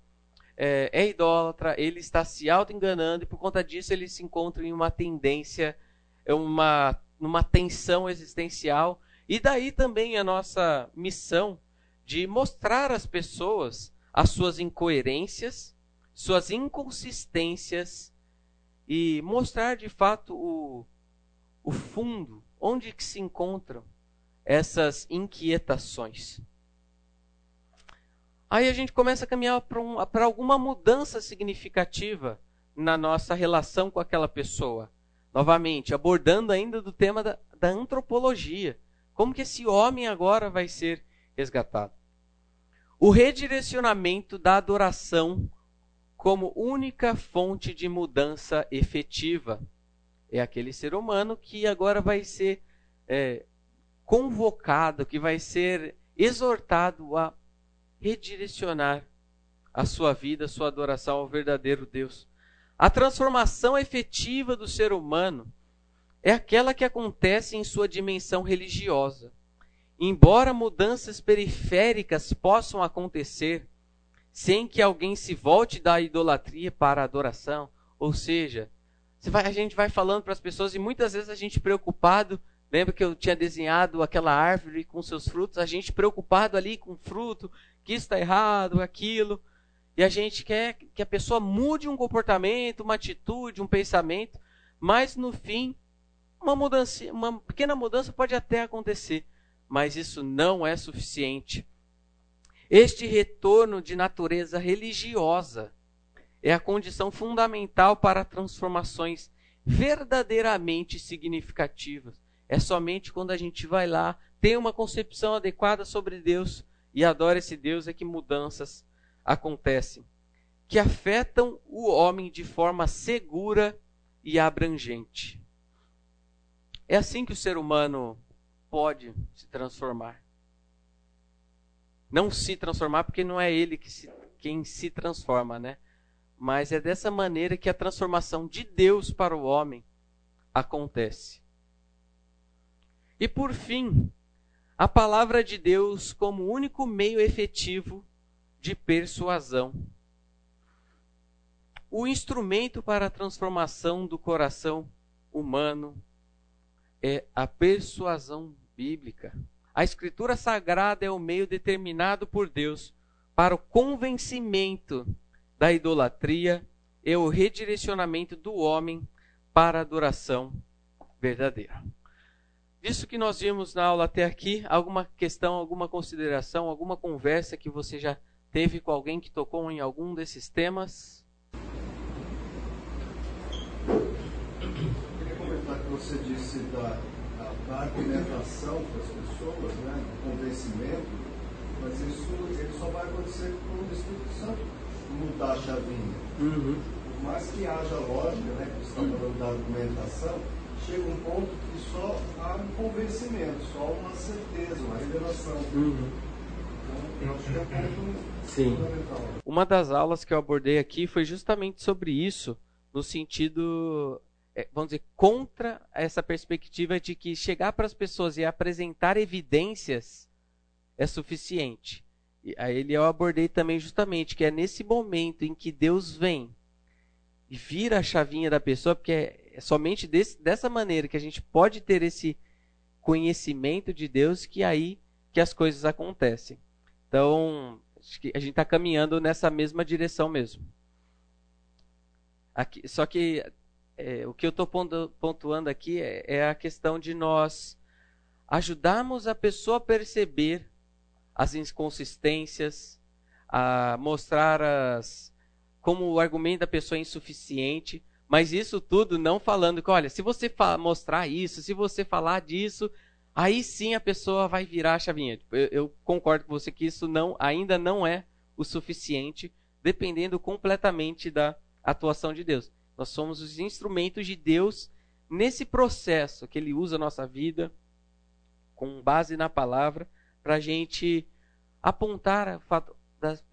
é, é idólatra, ele está se auto-enganando e por conta disso ele se encontra em uma tendência, uma, uma tensão existencial. E daí também a nossa missão de mostrar às pessoas as suas incoerências, suas inconsistências e mostrar de fato o, o fundo, onde que se encontram essas inquietações. Aí a gente começa a caminhar para um, alguma mudança significativa na nossa relação com aquela pessoa. Novamente, abordando ainda do tema da, da antropologia. Como que esse homem agora vai ser resgatado? O redirecionamento da adoração como única fonte de mudança efetiva. É aquele ser humano que agora vai ser é, convocado, que vai ser exortado a redirecionar a sua vida, a sua adoração ao verdadeiro Deus. A transformação efetiva do ser humano é aquela que acontece em sua dimensão religiosa. Embora mudanças periféricas possam acontecer sem que alguém se volte da idolatria para a adoração, ou seja, vai, a gente vai falando para as pessoas e muitas vezes a gente preocupado Lembra que eu tinha desenhado aquela árvore com seus frutos? A gente preocupado ali com fruto, que está errado, aquilo. E a gente quer que a pessoa mude um comportamento, uma atitude, um pensamento. Mas no fim, uma mudança, uma pequena mudança pode até acontecer. Mas isso não é suficiente. Este retorno de natureza religiosa é a condição fundamental para transformações verdadeiramente significativas é somente quando a gente vai lá, tem uma concepção adequada sobre Deus e adora esse Deus é que mudanças acontecem, que afetam o homem de forma segura e abrangente. É assim que o ser humano pode se transformar. Não se transformar porque não é ele que se, quem se transforma, né? Mas é dessa maneira que a transformação de Deus para o homem acontece. E por fim, a palavra de Deus como único meio efetivo de persuasão. O instrumento para a transformação do coração humano é a persuasão bíblica. A Escritura Sagrada é o meio determinado por Deus para o convencimento da idolatria e o redirecionamento do homem para a adoração verdadeira. Disso que nós vimos na aula até aqui, alguma questão, alguma consideração, alguma conversa que você já teve com alguém que tocou em algum desses temas? Eu queria comentar que você disse da, da da argumentação para as pessoas, né, do convencimento, mas isso ele só vai acontecer quando o Espírito Santo mudar a chavinha. Uhum. Por mais que haja lógica, né, que você está falando da argumentação, chega um ponto que só há um convencimento, só uma certeza, uma revelação. Uhum. Então, eu acho que é um ponto Sim. fundamental. Uma das aulas que eu abordei aqui foi justamente sobre isso, no sentido, é, vamos dizer, contra essa perspectiva de que chegar para as pessoas e apresentar evidências é suficiente. E aí ele eu abordei também justamente que é nesse momento em que Deus vem e vira a chavinha da pessoa, porque é, é somente desse, dessa maneira que a gente pode ter esse conhecimento de Deus que aí que as coisas acontecem. Então, acho que a gente está caminhando nessa mesma direção mesmo. Aqui, só que é, o que eu estou pontuando aqui é, é a questão de nós ajudarmos a pessoa a perceber as inconsistências, a mostrar as, como o argumento da pessoa é insuficiente, mas isso tudo não falando que, olha, se você mostrar isso, se você falar disso, aí sim a pessoa vai virar a chavinha. Tipo, eu, concordo com você que isso não, ainda não é o suficiente, dependendo completamente da atuação de Deus. Nós somos os instrumentos de Deus nesse processo que Ele usa a nossa vida, com base na palavra, para a gente apontar o fato das,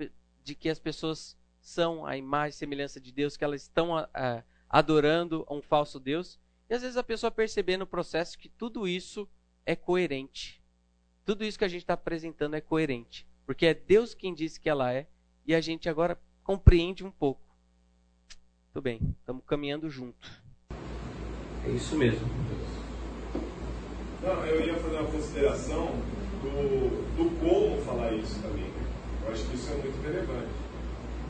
de que as pessoas são a imagem e semelhança de Deus, que elas estão a, a, adorando um falso Deus. E às vezes a pessoa perceber no processo que tudo isso é coerente. Tudo isso que a gente está apresentando é coerente. Porque é Deus quem disse que ela é, e a gente agora compreende um pouco. Tudo bem, estamos caminhando junto. É isso mesmo. Não, eu ia fazer uma consideração do, do como falar isso também. Eu acho que isso é muito relevante.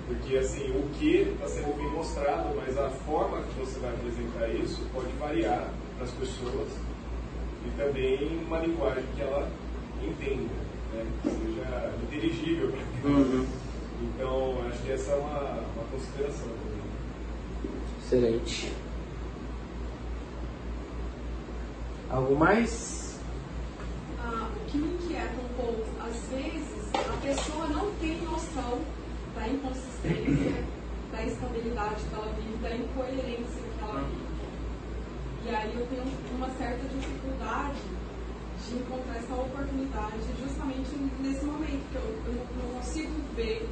Porque assim, o que está sendo bem mostrado, mas a forma que você vai apresentar isso pode variar para as pessoas e também uma linguagem que ela entenda, né? que seja inteligível para ela. Uhum. Então, acho que essa é uma, uma consideração também. Excelente. Algo mais? Ah, o que me inquieta um pouco, às vezes, a pessoa não tem noção da inconsistência, da instabilidade que ela vive, da incoerência que ela vive. E aí eu tenho uma certa dificuldade de encontrar essa oportunidade justamente nesse momento, que eu, eu não consigo ver.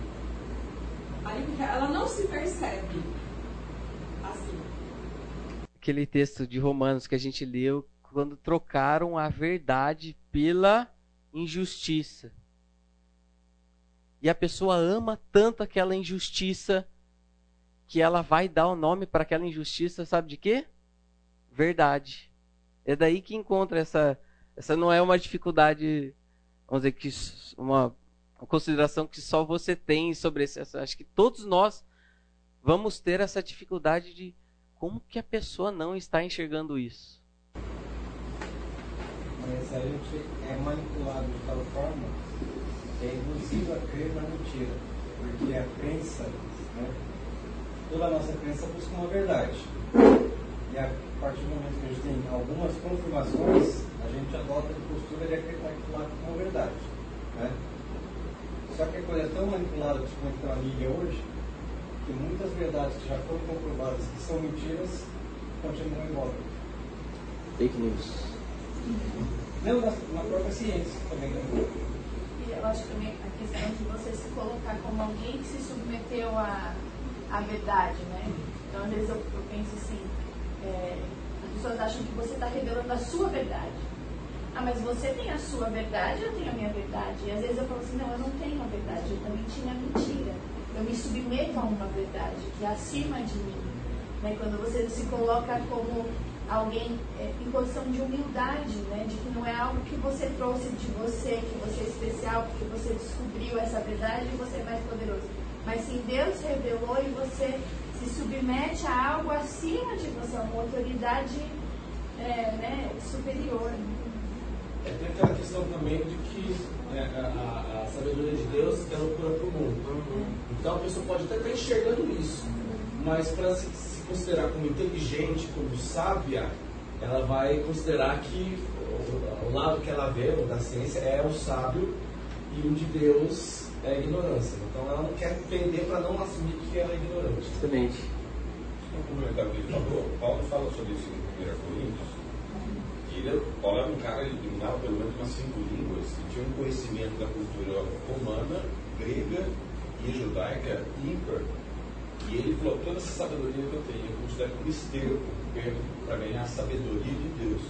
Aí porque ela não se percebe assim. Aquele texto de Romanos que a gente leu quando trocaram a verdade pela injustiça. E a pessoa ama tanto aquela injustiça que ela vai dar o nome para aquela injustiça, sabe de quê? Verdade. É daí que encontra essa. Essa não é uma dificuldade, vamos dizer que uma, uma consideração que só você tem sobre esse. Acho que todos nós vamos ter essa dificuldade de como que a pessoa não está enxergando isso. Mas a gente é manipulado de tal forma que é induzido a crer na mentira. Porque a crença, né, toda a nossa crença busca uma verdade. E a partir do momento que a gente tem algumas confirmações, a gente adota a postura de acreditar aquilo como verdade. Né? Só que a coisa é tão manipulada, principalmente pela mídia hoje, que muitas verdades que já foram comprovadas que são mentiras continuam imóveis. Fake news. Não, na, na própria ciência também. Né? Eu acho também a questão de você se colocar como alguém que se submeteu à, à verdade, né? Então, às vezes eu, eu penso assim, é, as pessoas acham que você está revelando a sua verdade. Ah, mas você tem a sua verdade, eu tenho a minha verdade. E às vezes eu falo assim, não, eu não tenho a verdade, eu também tinha a mentira. Eu me submeto a uma verdade que é acima de mim. Né? Quando você se coloca como alguém é, em posição de humildade, né? de que não é algo que você trouxe de você, que você é especial, porque você descobriu essa verdade e você é mais poderoso. Mas sim, Deus revelou e você se submete a algo acima de você, uma autoridade é, né, superior. É, tem aquela questão também de que né, a, a, sabedoria de Deus é loucura para o mundo. Então a pessoa pode até estar enxergando isso, mas para se, se considerar como inteligente, como sábia, ela vai considerar que o, o lado que ela vê, o da ciência, é o sábio e o de Deus é a ignorância. Então ela não quer entender para não assumir que ela é ignorante. Excelente. Um comentário que ele falou, Paulo fala sobre isso em 1 Coríntios. Que ele, Paulo era um cara que dominava pelo menos umas cinco línguas e tinha um conhecimento da cultura romana, grega e judaica ímpar. E ele falou: toda essa sabedoria que eu tenho, eu considero um esterco para ganhar a sabedoria de Deus.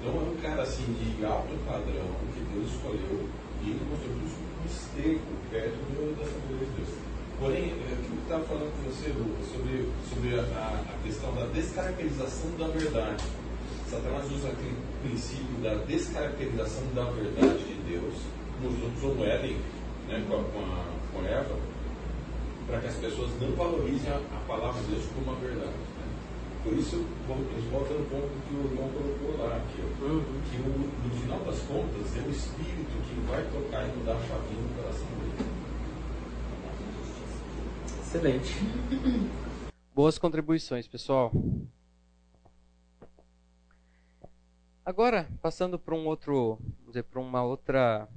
Então é um cara assim de alto padrão que Deus escolheu e ele isso um esterco perto do, da sabedoria de Deus. Porém, é, o que estava falando com você, Lu, sobre, sobre a, a, questão da descaracterização da verdade. Satanás usa aquele princípio da descaracterização da verdade de Deus, como usou Éden, né, com, a, com, a, com Eva, para que as pessoas não valorizem a, a palavra de Deus como uma verdade. Né? Por isso, eles voltam no ponto que o irmão colocou lá, que, uhum. que o, no final das contas é o Espírito que vai tocar e mudar a chavinha no coração dele. Excelente. Boas contribuições, pessoal. Agora, passando para um outro, vamos dizer, para uma outra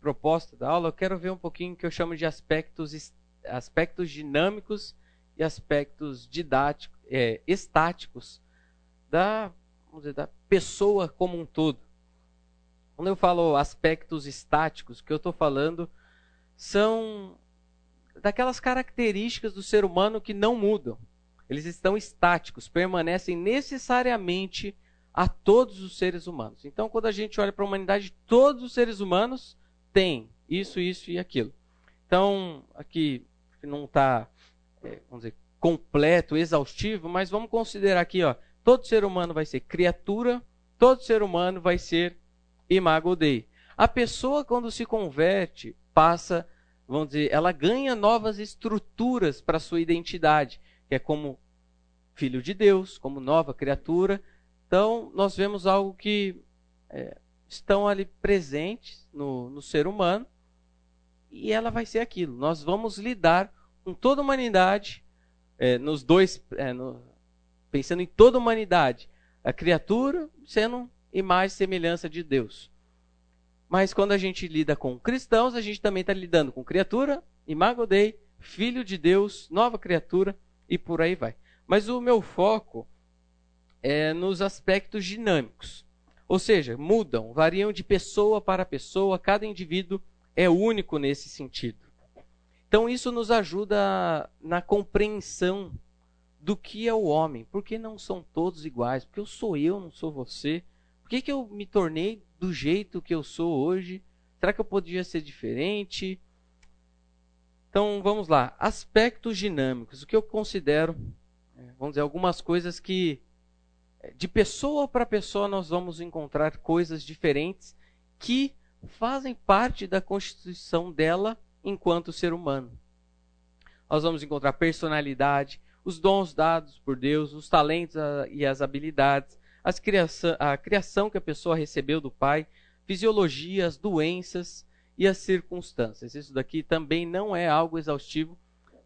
proposta da aula, eu quero ver um pouquinho que eu chamo de aspectos aspectos dinâmicos e aspectos didáticos, é, estáticos da, vamos dizer, da pessoa como um todo. Quando eu falo aspectos estáticos, o que eu estou falando são daquelas características do ser humano que não mudam. Eles estão estáticos, permanecem necessariamente a todos os seres humanos. Então, quando a gente olha para a humanidade, todos os seres humanos têm isso, isso e aquilo. Então, aqui não está, é, vamos dizer, completo, exaustivo, mas vamos considerar aqui, ó, todo ser humano vai ser criatura, todo ser humano vai ser imago Dei. A pessoa quando se converte, passa, vamos dizer, ela ganha novas estruturas para sua identidade, que é como filho de Deus, como nova criatura. Então, nós vemos algo que é, estão ali presentes no, no ser humano e ela vai ser aquilo. Nós vamos lidar com toda a humanidade, é, nos dois, é, no, pensando em toda a humanidade, a criatura sendo imagem e semelhança de Deus. Mas quando a gente lida com cristãos, a gente também está lidando com criatura, imago Dei, filho de Deus, nova criatura e por aí vai. Mas o meu foco é nos aspectos dinâmicos. Ou seja, mudam, variam de pessoa para pessoa, cada indivíduo é único nesse sentido. Então isso nos ajuda na compreensão do que é o homem. Por que não são todos iguais? Porque eu sou eu, não sou você. Por que, que eu me tornei do jeito que eu sou hoje? Será que eu podia ser diferente? Então vamos lá. Aspectos dinâmicos. O que eu considero, é, vamos dizer, algumas coisas que é, de pessoa para pessoa nós vamos encontrar coisas diferentes que fazem parte da constituição dela enquanto ser humano. Nós vamos encontrar personalidade, os dons dados por Deus, os talentos e as habilidades, as criação, a criação que a pessoa recebeu do Pai, fisiologia, as doenças e as circunstâncias. Isso daqui também não é algo exaustivo,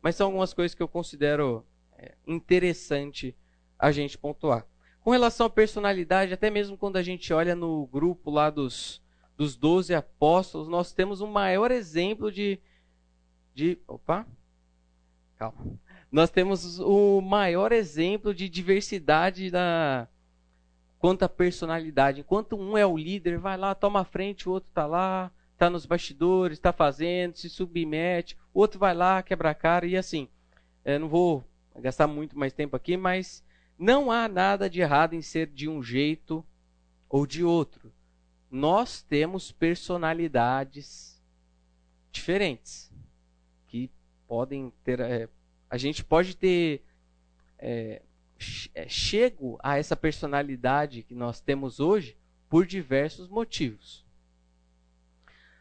mas são algumas coisas que eu considero é, interessante a gente pontuar. Com relação à personalidade, até mesmo quando a gente olha no grupo lá dos dos doze apóstolos, nós temos um maior exemplo de, de. Opa! Calma. Nós temos o maior exemplo de diversidade da, quanto à personalidade. Enquanto um é o líder, vai lá, toma a frente, o outro está lá, está nos bastidores, está fazendo, se submete, o outro vai lá, quebra a cara e assim. É, não vou gastar muito mais tempo aqui, mas não há nada de errado em ser de um jeito ou de outro nós temos personalidades diferentes que podem ter. É, a gente pode ter é, é, chego a essa personalidade que nós temos hoje por diversos motivos.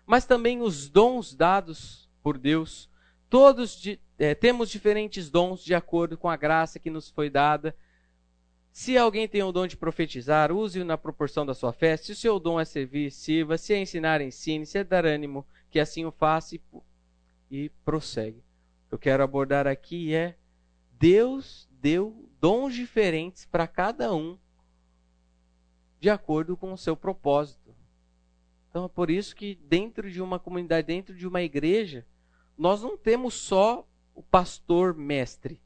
Mas também os dons dados por Deus, todos de, é, temos diferentes dons de acordo com a graça que nos foi dada se alguém tem o dom de profetizar, use-o na proporção da sua fé. Se o seu dom é servir, sirva. Se é ensinar, ensine. Se é dar ânimo, que assim o faça e, e prossegue. O que eu quero abordar aqui é: Deus deu dons diferentes para cada um de acordo com o seu propósito. Então é por isso que dentro de uma comunidade, dentro de uma igreja, nós não temos só o pastor mestre.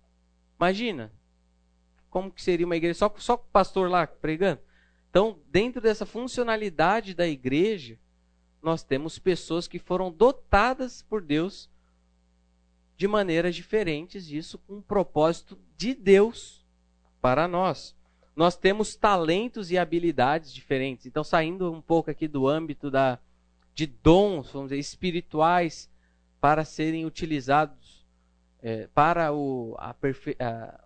Imagina, como que seria uma igreja só só com o pastor lá pregando? Então, dentro dessa funcionalidade da igreja, nós temos pessoas que foram dotadas por Deus de maneiras diferentes, isso com um propósito de Deus para nós. Nós temos talentos e habilidades diferentes. Então, saindo um pouco aqui do âmbito da, de dons, vamos dizer, espirituais, para serem utilizados é, para o aperfei, a,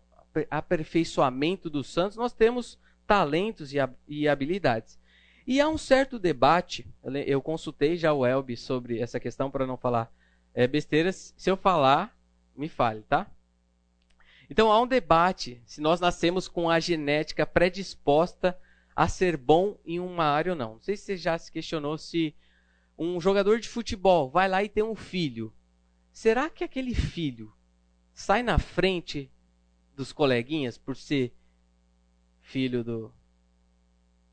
aperfeiçoamento dos santos, nós temos talentos e, habilidades. E há um certo debate, eu consultei já o Elbi sobre essa questão para não falar é, besteiras. Se eu falar, me fale, tá? Então há um debate se nós nascemos com a genética predisposta a ser bom em uma área ou não. Não sei se você já se questionou se um jogador de futebol vai lá e tem um filho. Será que aquele filho sai na frente dos coleguinhas por ser filho do,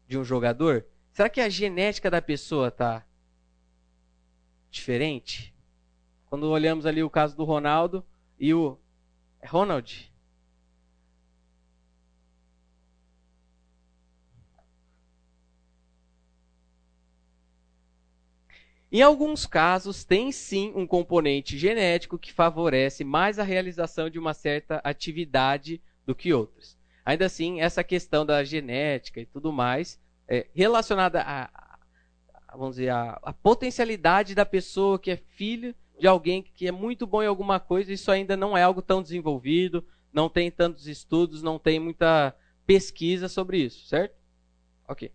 de um jogador? Será que a genética da pessoa está diferente? Quando olhamos ali o caso do Ronaldo e o é Ronald. Em alguns casos, tem sim um componente genético que favorece mais a realização de uma certa atividade do que outras. Ainda assim, essa questão da genética e tudo mais, é, relacionada a, vamos dizer, a, a potencialidade da pessoa que é filho de alguém que é muito bom em alguma coisa, isso ainda não é algo tão desenvolvido, não tem tantos estudos, não tem muita pesquisa sobre isso, certo? Ok.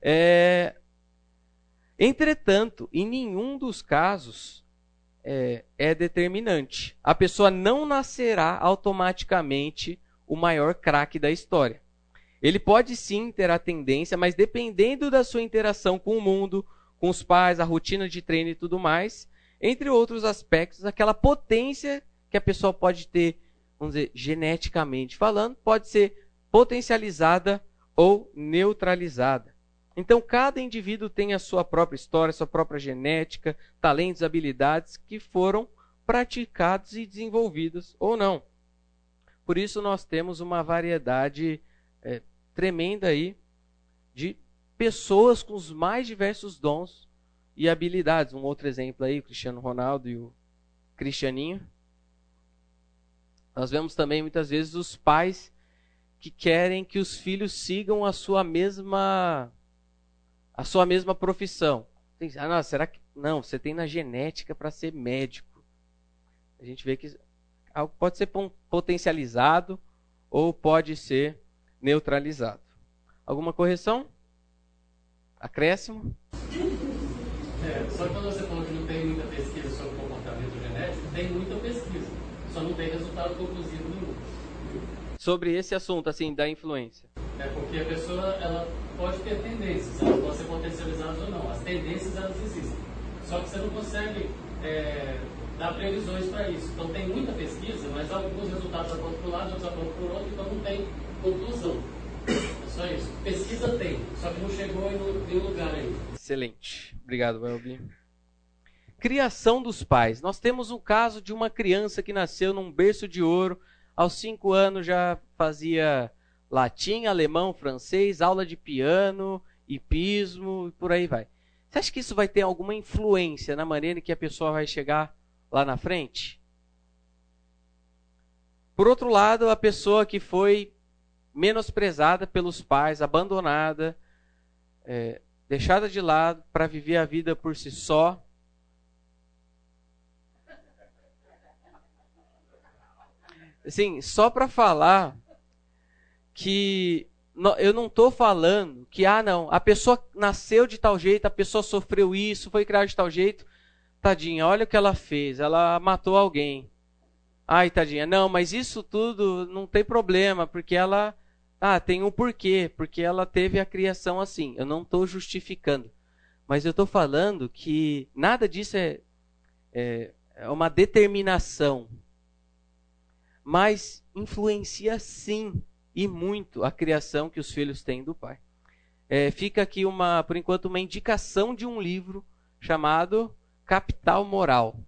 É, entretanto, em nenhum dos casos é, é determinante. A pessoa não nascerá automaticamente o maior craque da história. Ele pode sim ter a tendência, mas dependendo da sua interação com o mundo, com os pais, a rotina de treino e tudo mais, entre outros aspectos, aquela potência que a pessoa pode ter, vamos dizer, geneticamente falando, pode ser potencializada ou neutralizada. Então, cada indivíduo tem a sua própria história, sua própria genética, talentos, habilidades que foram praticados e desenvolvidos ou não. Por isso, nós temos uma variedade é, tremenda aí de pessoas com os mais diversos dons e habilidades. Um outro exemplo aí, o Cristiano Ronaldo e o Cristianinho. Nós vemos também muitas vezes os pais que querem que os filhos sigam a sua mesma a sua mesma profissão. Ah, não, será que não? Você tem na genética para ser médico. A gente vê que algo pode ser potencializado ou pode ser neutralizado. Alguma correção? Acréscimo? É, só que quando você falou que não tem muita pesquisa sobre comportamento genético, tem muita pesquisa, só não tem resultado conclusivo nenhum. Sobre esse assunto, assim, da influência. É porque a pessoa, ela pode ter tendências, elas podem ser potencializadas ou não. As tendências, elas existem. Só que você não consegue é, dar previsões para isso. Então tem muita pesquisa, mas alguns resultados apontam para um lado, outros apontam para o outro, então não tem conclusão. É só isso. Pesquisa tem, só que não chegou em nenhum lugar ainda. Excelente. Obrigado, Welby. Criação dos pais. Nós temos um caso de uma criança que nasceu num berço de ouro. Aos cinco anos já fazia latim, alemão, francês, aula de piano, hipismo e por aí vai. Você acha que isso vai ter alguma influência na maneira em que a pessoa vai chegar lá na frente? Por outro lado, a pessoa que foi menosprezada pelos pais, abandonada, é, deixada de lado para viver a vida por si só. Assim, só para falar que eu não estou falando que, ah, não, a pessoa nasceu de tal jeito, a pessoa sofreu isso, foi criada de tal jeito. Tadinha, olha o que ela fez, ela matou alguém. Ai, tadinha, não, mas isso tudo não tem problema, porque ela ah, tem um porquê, porque ela teve a criação assim. Eu não estou justificando. Mas eu estou falando que nada disso é, é, é uma determinação. Mas influencia sim e muito a criação que os filhos têm do pai. é, fica aqui uma, por enquanto, uma indicação de um livro chamado Capital Moral,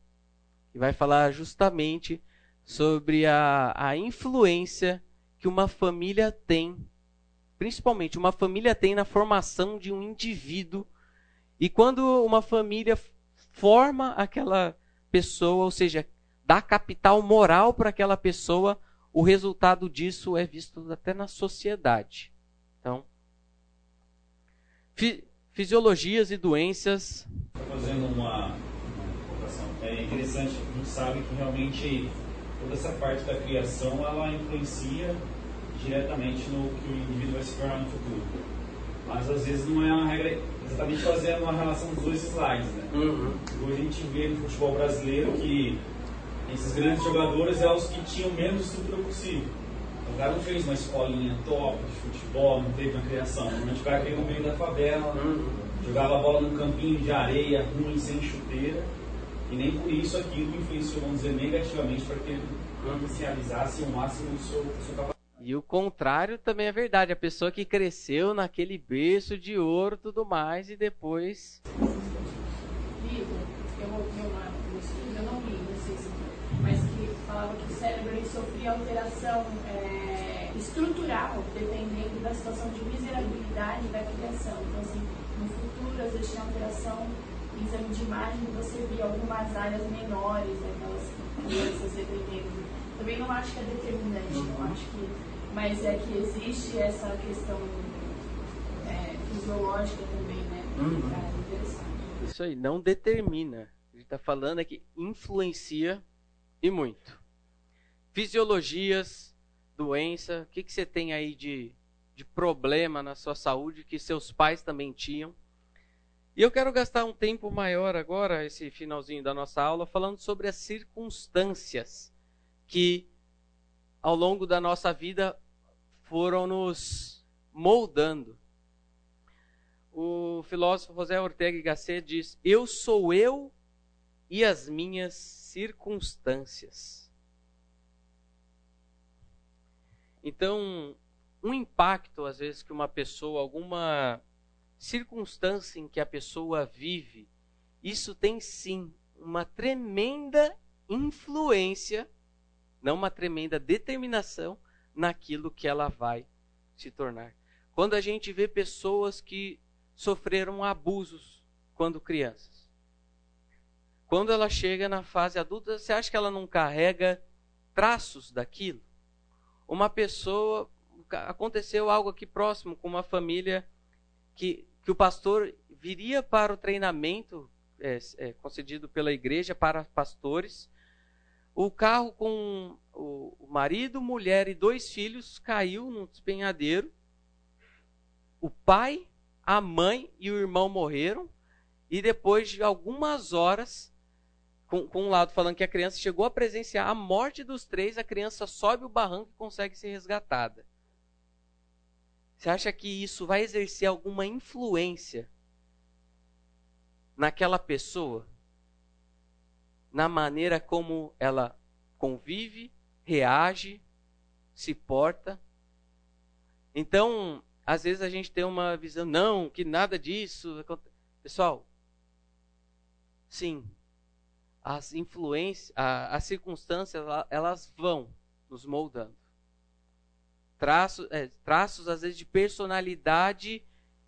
que vai falar justamente sobre a, a influência que uma família tem, principalmente uma família tem na formação de um indivíduo. E quando uma família forma aquela pessoa, ou seja, dá capital moral para aquela pessoa, o resultado disso é visto até na sociedade. Então, fi fisiologias e doenças. Fazendo uma colocação, é interessante, a gente sabe que realmente toda essa parte da criação ela influencia diretamente no que o indivíduo vai se tornar no futuro. Mas às vezes não é uma regra exatamente fazendo uma relação dos dois slides. Né? Uhum. Hoje a gente vê no futebol brasileiro que esses grandes jogadores eram os que tinham menos estrutura possível. O cara não fez uma escolinha top de futebol, não teve uma criação. Normalmente o cara veio no meio da favela, jogava a bola num campinho de areia ruim, sem chuteira. E nem por isso aquilo influenciou, vamos dizer, negativamente para que ele potencializasse o máximo do seu, do seu capacidade. E o contrário também é verdade. A pessoa que cresceu naquele berço de ouro tudo mais e depois. Livro, eu, eu, eu não li, não sei se mas que falava que o cérebro ele sofria alteração é, estrutural dependendo da situação de miserabilidade da criação. Então, assim, no futuro, às vezes tinha alteração em exame de imagem, você via algumas áreas menores daquelas crianças dependendo. Também não acho que é determinante, não acho que mas é que existe essa questão é, fisiológica também, né? Uhum. É interessante. Isso aí, não determina. Ele está falando é que influencia e muito. Fisiologias, doença, o que, que você tem aí de, de problema na sua saúde que seus pais também tinham? E eu quero gastar um tempo maior agora, esse finalzinho da nossa aula, falando sobre as circunstâncias que ao longo da nossa vida foram nos moldando. O filósofo José Ortega y Gasset diz: Eu sou eu e as minhas circunstâncias. Então, um impacto, às vezes, que uma pessoa, alguma circunstância em que a pessoa vive, isso tem sim uma tremenda influência, não uma tremenda determinação, naquilo que ela vai se tornar. Quando a gente vê pessoas que sofreram abusos quando crianças, quando ela chega na fase adulta, você acha que ela não carrega traços daquilo? Uma pessoa. Aconteceu algo aqui próximo com uma família que, que o pastor viria para o treinamento é, é, concedido pela igreja para pastores o carro com o marido, mulher e dois filhos caiu num despenhadeiro. O pai, a mãe e o irmão morreram. E depois de algumas horas, com, com um lado falando que a criança chegou a presenciar a morte dos três, a criança sobe o barranco e consegue ser resgatada. Você acha que isso vai exercer alguma influência naquela pessoa? na maneira como ela convive, reage, se porta. Então, às vezes a gente tem uma visão, não, que nada disso. Pessoal, sim, as influências, as circunstâncias, elas vão nos moldando. Traços, é, traços, às vezes, de personalidade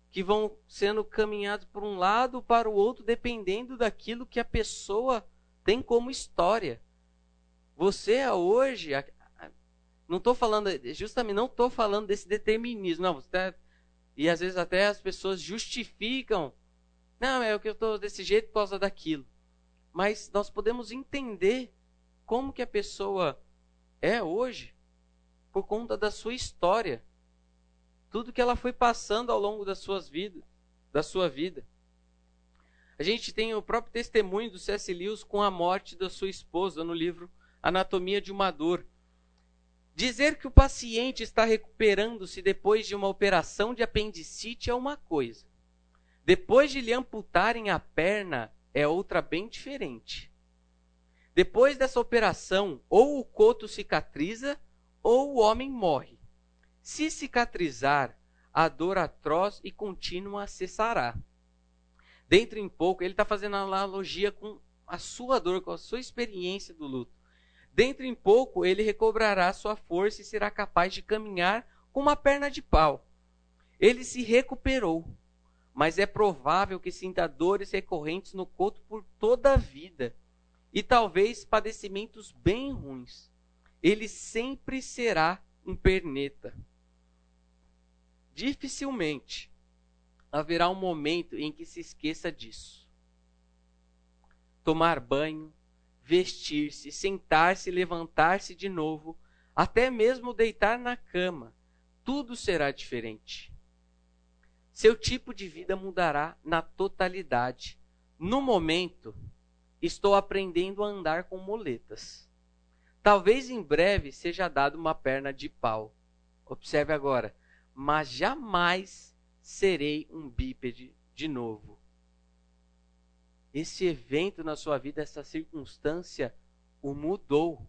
que vão sendo caminhados por um lado para o outro, dependendo daquilo que a pessoa tem como história. Você é hoje, não estou falando, justamente não estou falando desse determinismo, não. Tá, e às vezes até as pessoas justificam, não, é o que eu estou desse jeito por causa daquilo. Mas nós podemos entender como que a pessoa é hoje por conta da sua história, tudo que ela foi passando ao longo das suas vidas, da sua vida. A gente tem o próprio testemunho do C.S. Lewis com a morte da sua esposa no livro Anatomia de uma Dor. Dizer que o paciente está recuperando-se depois de uma operação de apendicite é uma coisa. Depois de lhe amputarem a perna é outra bem diferente. Depois dessa operação, ou o coto cicatriza ou o homem morre. Se cicatrizar, a dor atroz e contínua cessará. Dentro em pouco, ele está fazendo analogia com a sua dor, com a sua experiência do luto. Dentro em pouco, ele recobrará sua força e será capaz de caminhar com uma perna de pau. Ele se recuperou, mas é provável que sinta dores recorrentes no corpo por toda a vida e talvez padecimentos bem ruins. Ele sempre será um perneta. Dificilmente haverá um momento em que se esqueça disso. Tomar banho, vestir-se, sentar-se, levantar-se de novo, até mesmo deitar na cama, tudo será diferente. Seu tipo de vida mudará na totalidade. No momento, estou aprendendo a andar com moletas. Talvez em breve seja dado uma perna de pau. Observe agora, mas jamais serei um bípede de novo. Esse evento na sua vida, essa circunstância, o mudou.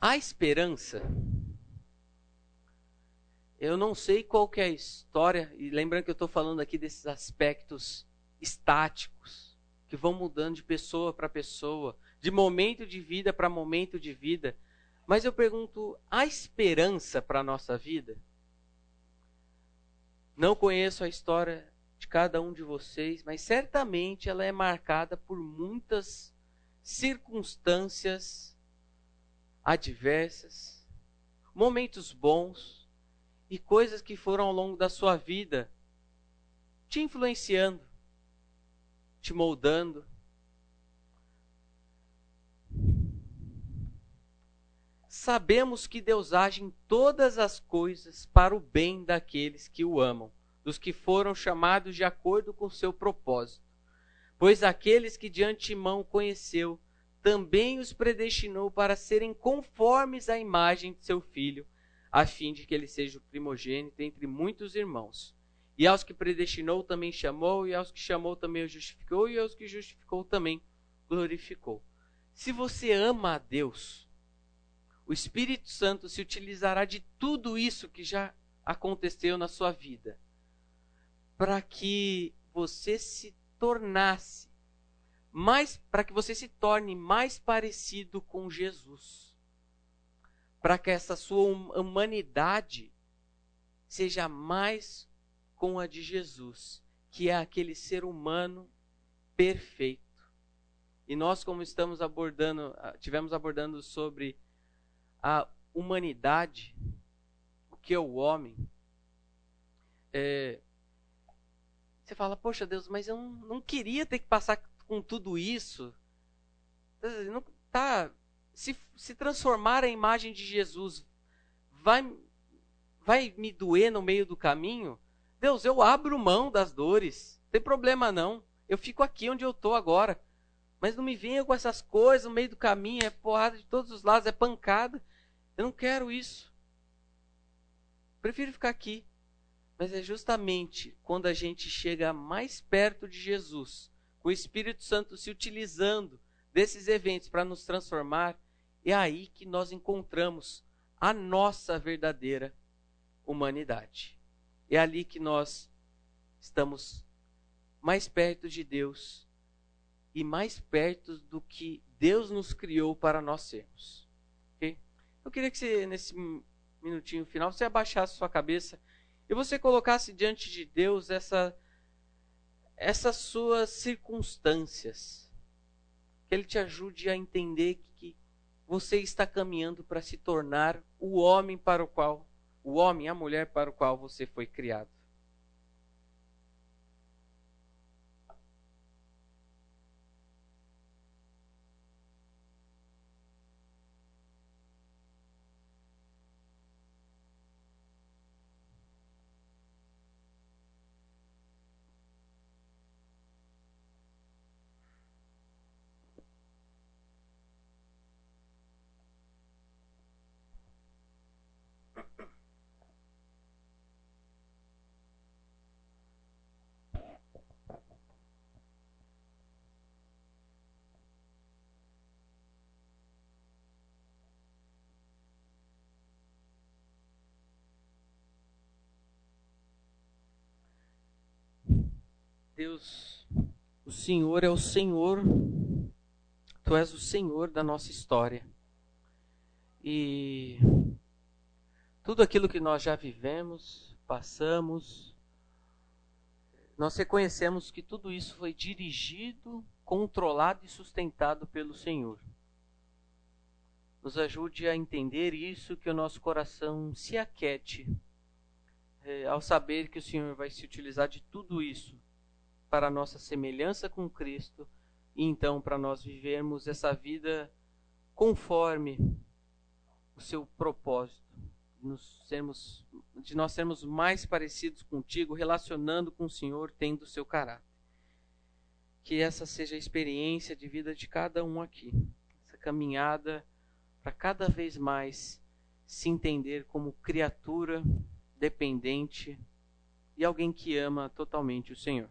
Há esperança. Eu não sei qual é a história, e lembrando que eu estou falando aqui desses aspectos estáticos, que vão mudando de pessoa para pessoa, de momento de vida para momento de vida. Mas eu pergunto: há esperança para a nossa vida? Não conheço a história de cada um de vocês, mas certamente ela é marcada por muitas circunstâncias adversas, momentos bons e coisas que foram ao longo da sua vida te influenciando, te moldando. Sabemos que Deus age em todas as coisas para o bem daqueles que o amam, dos que foram chamados de acordo com seu propósito. Pois aqueles que de antemão conheceu, também os predestinou para serem conformes à imagem de seu filho, a fim de que ele seja o primogênito entre muitos irmãos. E aos que predestinou também chamou, e aos que chamou também o justificou, e aos que justificou também glorificou. Se você ama a Deus, o Espírito Santo se utilizará de tudo isso que já aconteceu na sua vida para que você se tornasse mais para que você se torne mais parecido com Jesus. Para que essa sua hum, humanidade seja mais com a de Jesus, que é aquele ser humano perfeito. E nós, como estamos abordando, ah, tivemos abordando sobre a humanidade, o que é o homem, é, você fala, poxa Deus, mas eu não, não queria ter que passar com tudo isso. Não, tá, se, se transformar a imagem de Jesus vai, vai me doer no meio do caminho? Deus, eu abro mão das dores. Não tem problema não. Eu fico aqui onde eu estou agora. Mas não me venha com essas coisas no meio do caminho. É porrada de todos os lados, é pancada. Eu não quero isso. Prefiro ficar aqui. Mas é justamente quando a gente chega mais perto de Jesus, o Espírito Santo se utilizando desses eventos para nos transformar, é aí que nós encontramos a nossa verdadeira humanidade. É ali que nós estamos mais perto de Deus e mais perto do que Deus nos criou para nós sermos. Okay? Eu queria que você, nesse minutinho final, você abaixasse sua cabeça e você colocasse diante de Deus essa, essas suas circunstâncias. Que Ele te ajude a entender que você está caminhando para se tornar o homem para o qual o homem, a mulher para o qual você foi criado. Deus, o Senhor é o Senhor, Tu és o Senhor da nossa história. E tudo aquilo que nós já vivemos, passamos, nós reconhecemos que tudo isso foi dirigido, controlado e sustentado pelo Senhor. Nos ajude a entender isso, que o nosso coração se aquete é, ao saber que o Senhor vai se utilizar de tudo isso para a nossa semelhança com Cristo e então para nós vivermos essa vida conforme o seu propósito, nos sermos, de nós sermos mais parecidos contigo, relacionando com o Senhor, tendo o seu caráter. Que essa seja a experiência de vida de cada um aqui, essa caminhada para cada vez mais se entender como criatura dependente e alguém que ama totalmente o Senhor.